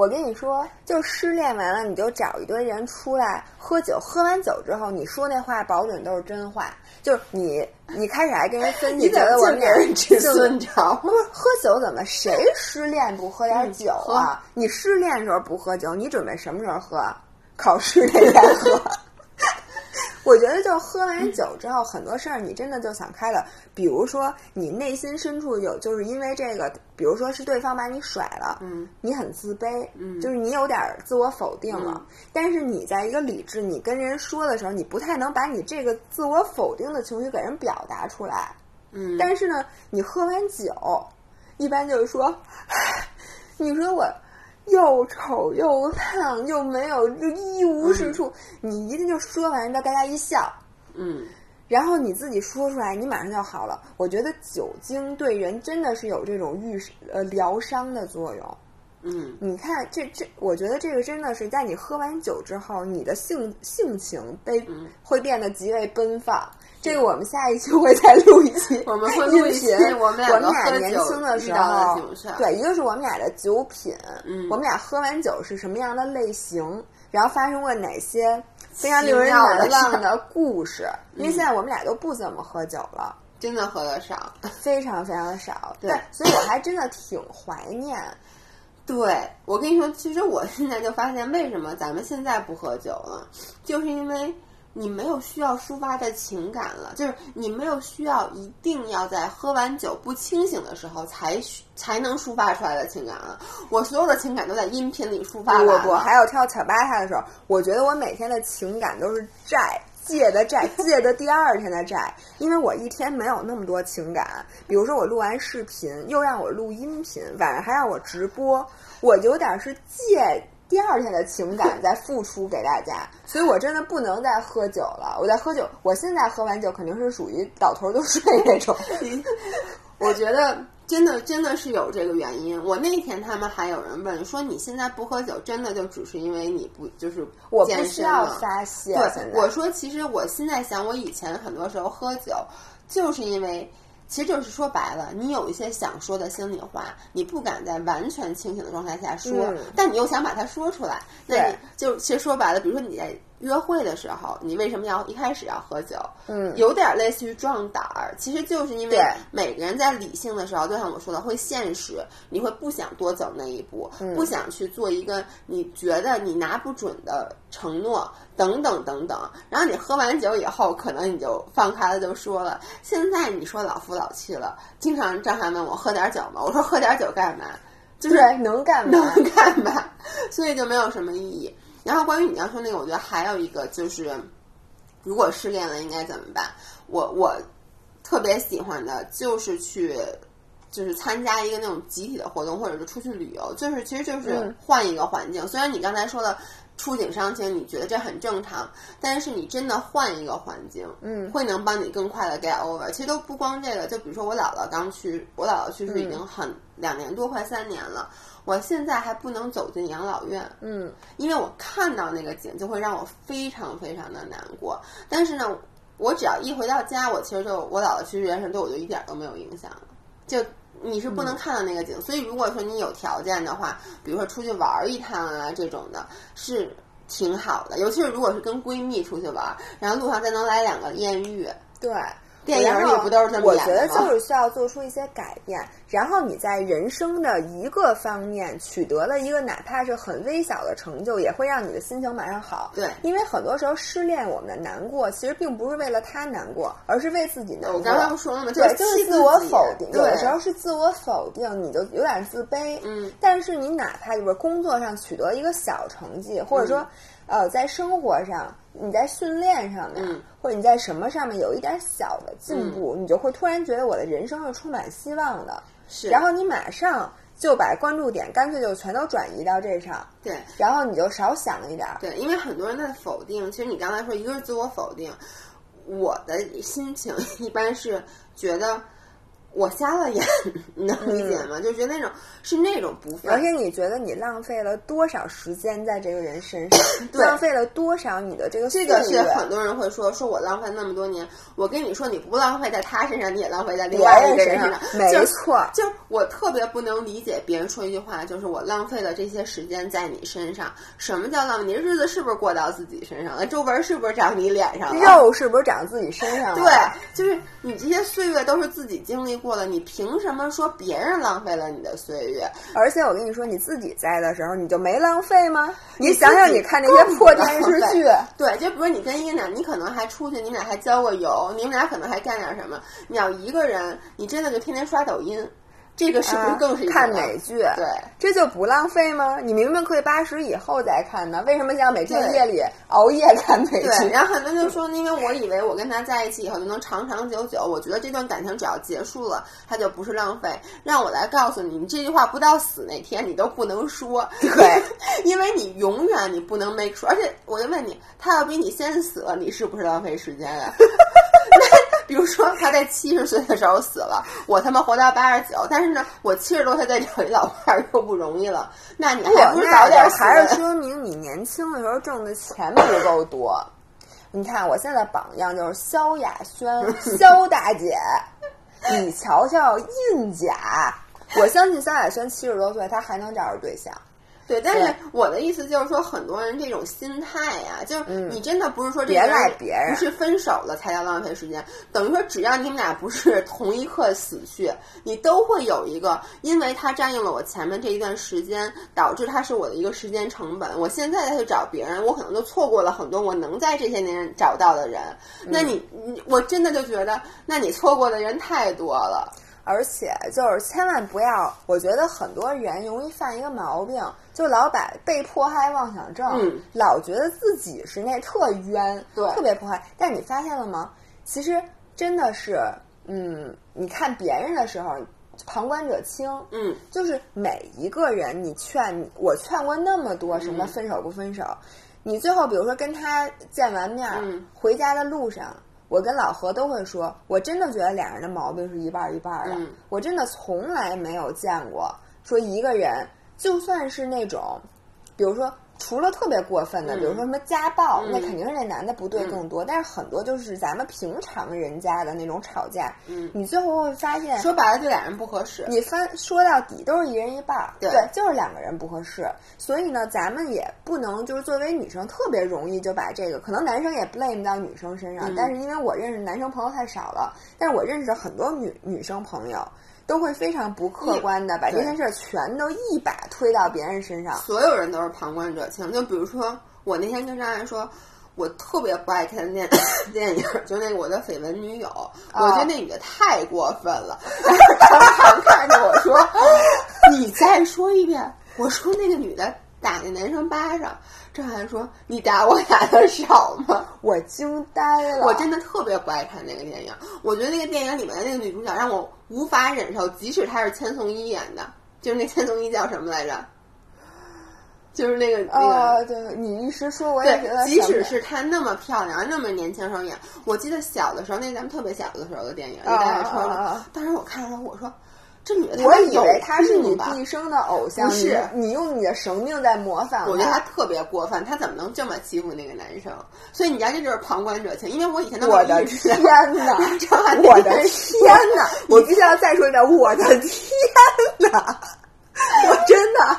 我跟你说，就失恋完了，你就找一堆人出来喝酒。喝完酒之后，你说那话保准都是真话。就是你，你开始还跟人分析，觉得我们俩吃孙长。不是喝酒怎么谁失恋不喝点酒啊？你失恋时候不喝酒，你准备什么时候喝？考试那天喝。我觉得，就喝完酒之后，很多事儿你真的就想开了。比如说，你内心深处有，就是因为这个，比如说是对方把你甩了，嗯，你很自卑，嗯，就是你有点自我否定了。但是你在一个理智，你跟人说的时候，你不太能把你这个自我否定的情绪给人表达出来，嗯。但是呢，你喝完酒，一般就是说，你说我。又丑又胖又没有就一无是处，你一定就说完让大家一笑，嗯，然后你自己说出来，你马上就好了。我觉得酒精对人真的是有这种愈呃疗伤的作用，嗯，你看这这，我觉得这个真的是在你喝完酒之后，你的性性情被会变得极为奔放。这个我们下一期会再录一期，我们会录一期我们俩年轻的时候，对，一个是我们俩的酒品，嗯，我们俩喝完酒是什么样的类型，然后发生过哪些非常令人难忘的故事。因为现在我们俩都不怎么喝酒了，真的喝的少，非常非常的少。对，所以我还真的挺怀念。对我跟你说，其实我现在就发现，为什么咱们现在不喝酒了，就是因为你没有需要抒发的情感了，就是你没有需要一定要在喝完酒不清醒的时候才才能抒发出来的情感了。我所有的情感都在音频里抒发完了。不不，还有跳巧巴塔的时候，我觉得我每天的情感都是债。借的债，借的第二天的债，因为我一天没有那么多情感。比如说，我录完视频，又让我录音频，晚上还让我直播，我有点是借第二天的情感 再付出给大家。所以我真的不能再喝酒了。我在喝酒，我现在喝完酒肯定是属于倒头就睡那种。我觉得。真的真的是有这个原因。我那天他们还有人问说，你现在不喝酒，真的就只是因为你不就是我不需要发泄。对，我说其实我现在想，我以前很多时候喝酒，就是因为其实就是说白了，你有一些想说的心里话，你不敢在完全清醒的状态下说，但你又想把它说出来。那你就其实说白了，比如说你在。约会的时候，你为什么要一开始要喝酒？嗯，有点类似于壮胆儿，其实就是因为每个人在理性的时候，就像我说的，会现实，你会不想多走那一步，不想去做一个你觉得你拿不准的承诺，等等等等。然后你喝完酒以后，可能你就放开了，就说了。现在你说老夫老妻了，经常张翰问我喝点酒吗？我说喝点酒干嘛？就是能干嘛？能干嘛？所以就没有什么意义。然后关于你要说那个，我觉得还有一个就是，如果失恋了应该怎么办？我我特别喜欢的就是去，就是参加一个那种集体的活动，或者是出去旅游，就是其实就是换一个环境。虽然你刚才说的触景伤情，你觉得这很正常，但是你真的换一个环境，嗯，会能帮你更快的 get over。其实都不光这个，就比如说我姥姥刚去，我姥姥去世已经很两年多，快三年了。我现在还不能走进养老院，嗯，因为我看到那个景就会让我非常非常的难过。但是呢，我只要一回到家，我其实就我姥姥去世这件事对我就一点都没有影响了。就你是不能看到那个景，所以如果说你有条件的话，比如说出去玩一趟啊这种的，是挺好的。尤其是如果是跟闺蜜出去玩，然后路上再能来两个艳遇，对。电影里不都是这么演的我觉得就是需要做出一些改变，然后你在人生的一个方面取得了一个哪怕是很微小的成就，也会让你的心情马上好。对，因为很多时候失恋，我们的难过其实并不是为了他难过，而是为自己难过。我刚刚说了吗？对，就是自我否定。有的时候是自我否定，你就有点自卑。嗯。但是你哪怕就是工作上取得一个小成绩，或者说。呃，在生活上，你在训练上面，或者你在什么上面有一点小的进步，你就会突然觉得我的人生是充满希望的。是，然后你马上就把关注点干脆就全都转移到这上。对，然后你就少想一点。对，因为很多人的否定，其实你刚才说一个是自我否定，我的心情 一般是觉得。我瞎了眼，你能理解吗？就觉得那种是那种不分，而且你觉得你浪费了多少时间在这个人身上，浪费了多少你的这个这个是很多人会说，说我浪费那么多年。我跟你说，你不浪费在他身上，你也浪费在另外一个人身上。没错，就我特别不能理解别人说一句话，就是我浪费了这些时间在你身上。什么叫浪费？你日子是不是过到自己身上了？皱纹是不是长你脸上了？肉是不是长自己身上了？对，就是你这些岁月都是自己经历。过了，你凭什么说别人浪费了你的岁月？而且我跟你说，你自己在的时候，你就没浪费吗？你想想，你看那些破电视剧，对，就比如你跟一个男，你可能还出去，你们俩还交过友，你们俩可能还干点什么。你要一个人，你真的就天天刷抖音。这个是不是更是看美剧？对，这就不浪费吗？你明明可以八十以后再看呢，为什么要每天夜里熬夜看美剧？然后很多人就说，因为我以为我跟他在一起以后就能长长久久，我觉得这段感情只要结束了，它就不是浪费。让我来告诉你，你这句话不到死那天你都不能说，对，因为你永远你不能 make sure。而且我就问你，他要比你先死了，你是不是浪费时间呀？比如说他在七十岁的时候死了，我他妈活到八十九，但是呢，我七十多岁再找一老伴儿又不容易了。那你还不早点还是说明你年轻的时候挣的钱不够多？你看我现在榜样就是萧亚轩，萧大姐，你瞧瞧印甲，我相信萧亚轩七十多岁他还能找着对象。对，但是我的意思就是说，很多人这种心态呀，就是你真的不是说这别赖别人，不是分手了才叫浪费时间，等于说只要你们俩不是同一刻死去，你都会有一个，因为他占用了我前面这一段时间，导致他是我的一个时间成本。我现在再去找别人，我可能就错过了很多我能在这些年找到的人。那你，你我真的就觉得，那你错过的人太多了。而且就是千万不要，我觉得很多人容易犯一个毛病，就老把被迫害妄想症，老觉得自己是那特冤，对，特别迫害。但你发现了吗？其实真的是，嗯，你看别人的时候，旁观者清，嗯，就是每一个人，你劝我劝过那么多什么分手不分手，你最后比如说跟他见完面，回家的路上。我跟老何都会说，我真的觉得俩人的毛病是一半一半的。我真的从来没有见过说一个人，就算是那种，比如说。除了特别过分的，比如说什么家暴，那肯定是那男的不对更多。但是很多就是咱们平常人家的那种吵架，嗯，你最后会发现，说白了就俩人不合适。你翻说到底都是一人一半儿，对，就是两个人不合适。所以呢，咱们也不能就是作为女生特别容易就把这个，可能男生也 blame 到女生身上。但是因为我认识男生朋友太少了，但是我认识很多女女生朋友。都会非常不客观的把这件事儿全都一把推到别人身上。所有人都是旁观者清。就比如说，我那天跟张爱说，我特别不爱看电 电影，就那个《我的绯闻女友》，我觉得那女的太过分了。他看着我说：“ 你再说一遍。”我说：“那个女的打那男生巴掌。”张涵说：“你打我打的少吗？” 我惊呆了。我真的特别不爱看那个电影。我觉得那个电影里面的那个女主角让我无法忍受，即使她是千颂伊演的，就是那千颂伊叫什么来着？就是那个那个。对，你一时说我也觉得。即使是她那么漂亮，那么年轻时候演，我记得小的时候，那咱们特别小的时候的电影，一代车了。当时我看的时候，我说。这女的，我以为她是你毕生的偶像，不是你用你的生命在模仿。我觉得她特别过分，她怎么能这么欺负那个男生？所以你家这就是旁观者清，因为我以前都我的 天哪，我的天哪！我必须要再说一遍，我的天哪！我真的，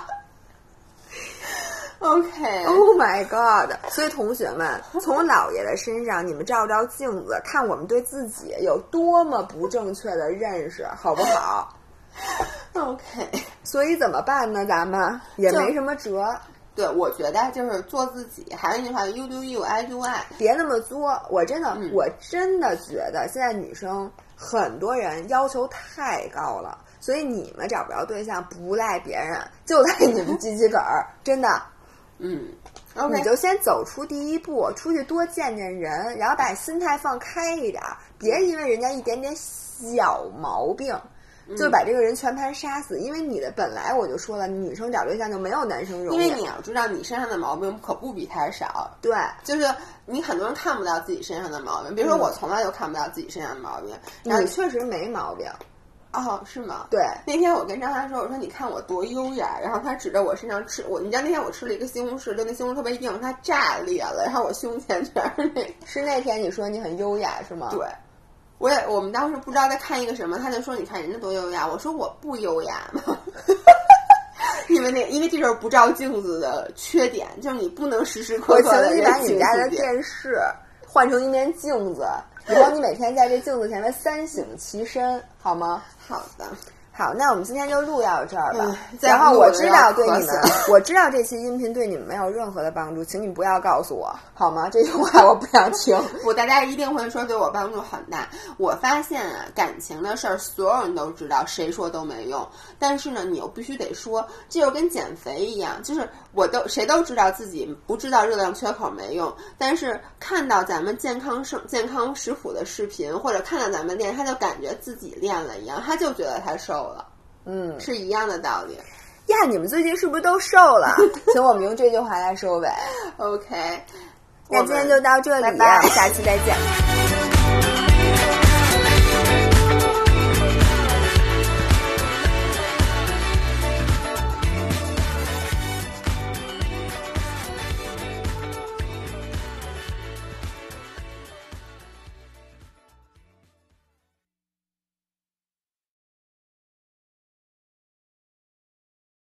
OK，Oh my God！所以同学们，从姥爷的身上，你们照照镜子，看我们对自己有多么不正确的认识，好不好 OK，所以怎么办呢？咱们也没什么辙。对，我觉得就是做自己。还是那句话，You do you，I do I，别那么作。我真的，我真的觉得现在女生很多人要求太高了，所以你们找不着对象不赖别人，就赖你们自己个儿。真的，嗯，OK，，你就先走出第一步，出去多见见人，然后把心态放开一点，别因为人家一点点小毛病。就把这个人全盘杀死，因为你的本来我就说了，女生找对象就没有男生容易。因为你要知道，你身上的毛病可不比他少。对，就是你很多人看不到自己身上的毛病，比如说我从来就看不到自己身上的毛病。你确实没毛病。哦，是吗？对。那天我跟张涵说，我说你看我多优雅，然后他指着我身上吃我，你知道那天我吃了一个西红柿，就那西红柿特别硬，它炸裂了，然后我胸前全是那。是那天你说你很优雅是吗？对。我也我们当时不知道在看一个什么，他就说：“你看人家多优雅。”我说：“我不优雅吗？” 因为那因为这就是不照镜子的缺点，就是你不能时时刻刻的。我请你把你家的电视换成一面镜子，然后你每天在这镜子前面三省其身，好吗？好的。好，那我们今天就录到这儿吧。然后我知道对你们，我知道这期音频对你们没有任何的帮助，请你不要告诉我，好吗？这句话我不想听。不，大家一定会说对我帮助很大。我发现啊，感情的事儿所有人都知道，谁说都没用。但是呢，你又必须得说，这就跟减肥一样，就是我都谁都知道自己不知道热量缺口没用，但是看到咱们健康生健康食谱的视频，或者看到咱们练，他就感觉自己练了一样，他就觉得他瘦了。嗯，是一样的道理呀。你们最近是不是都瘦了？请我们用这句话来收尾。OK，那今天就到这里，下期再见。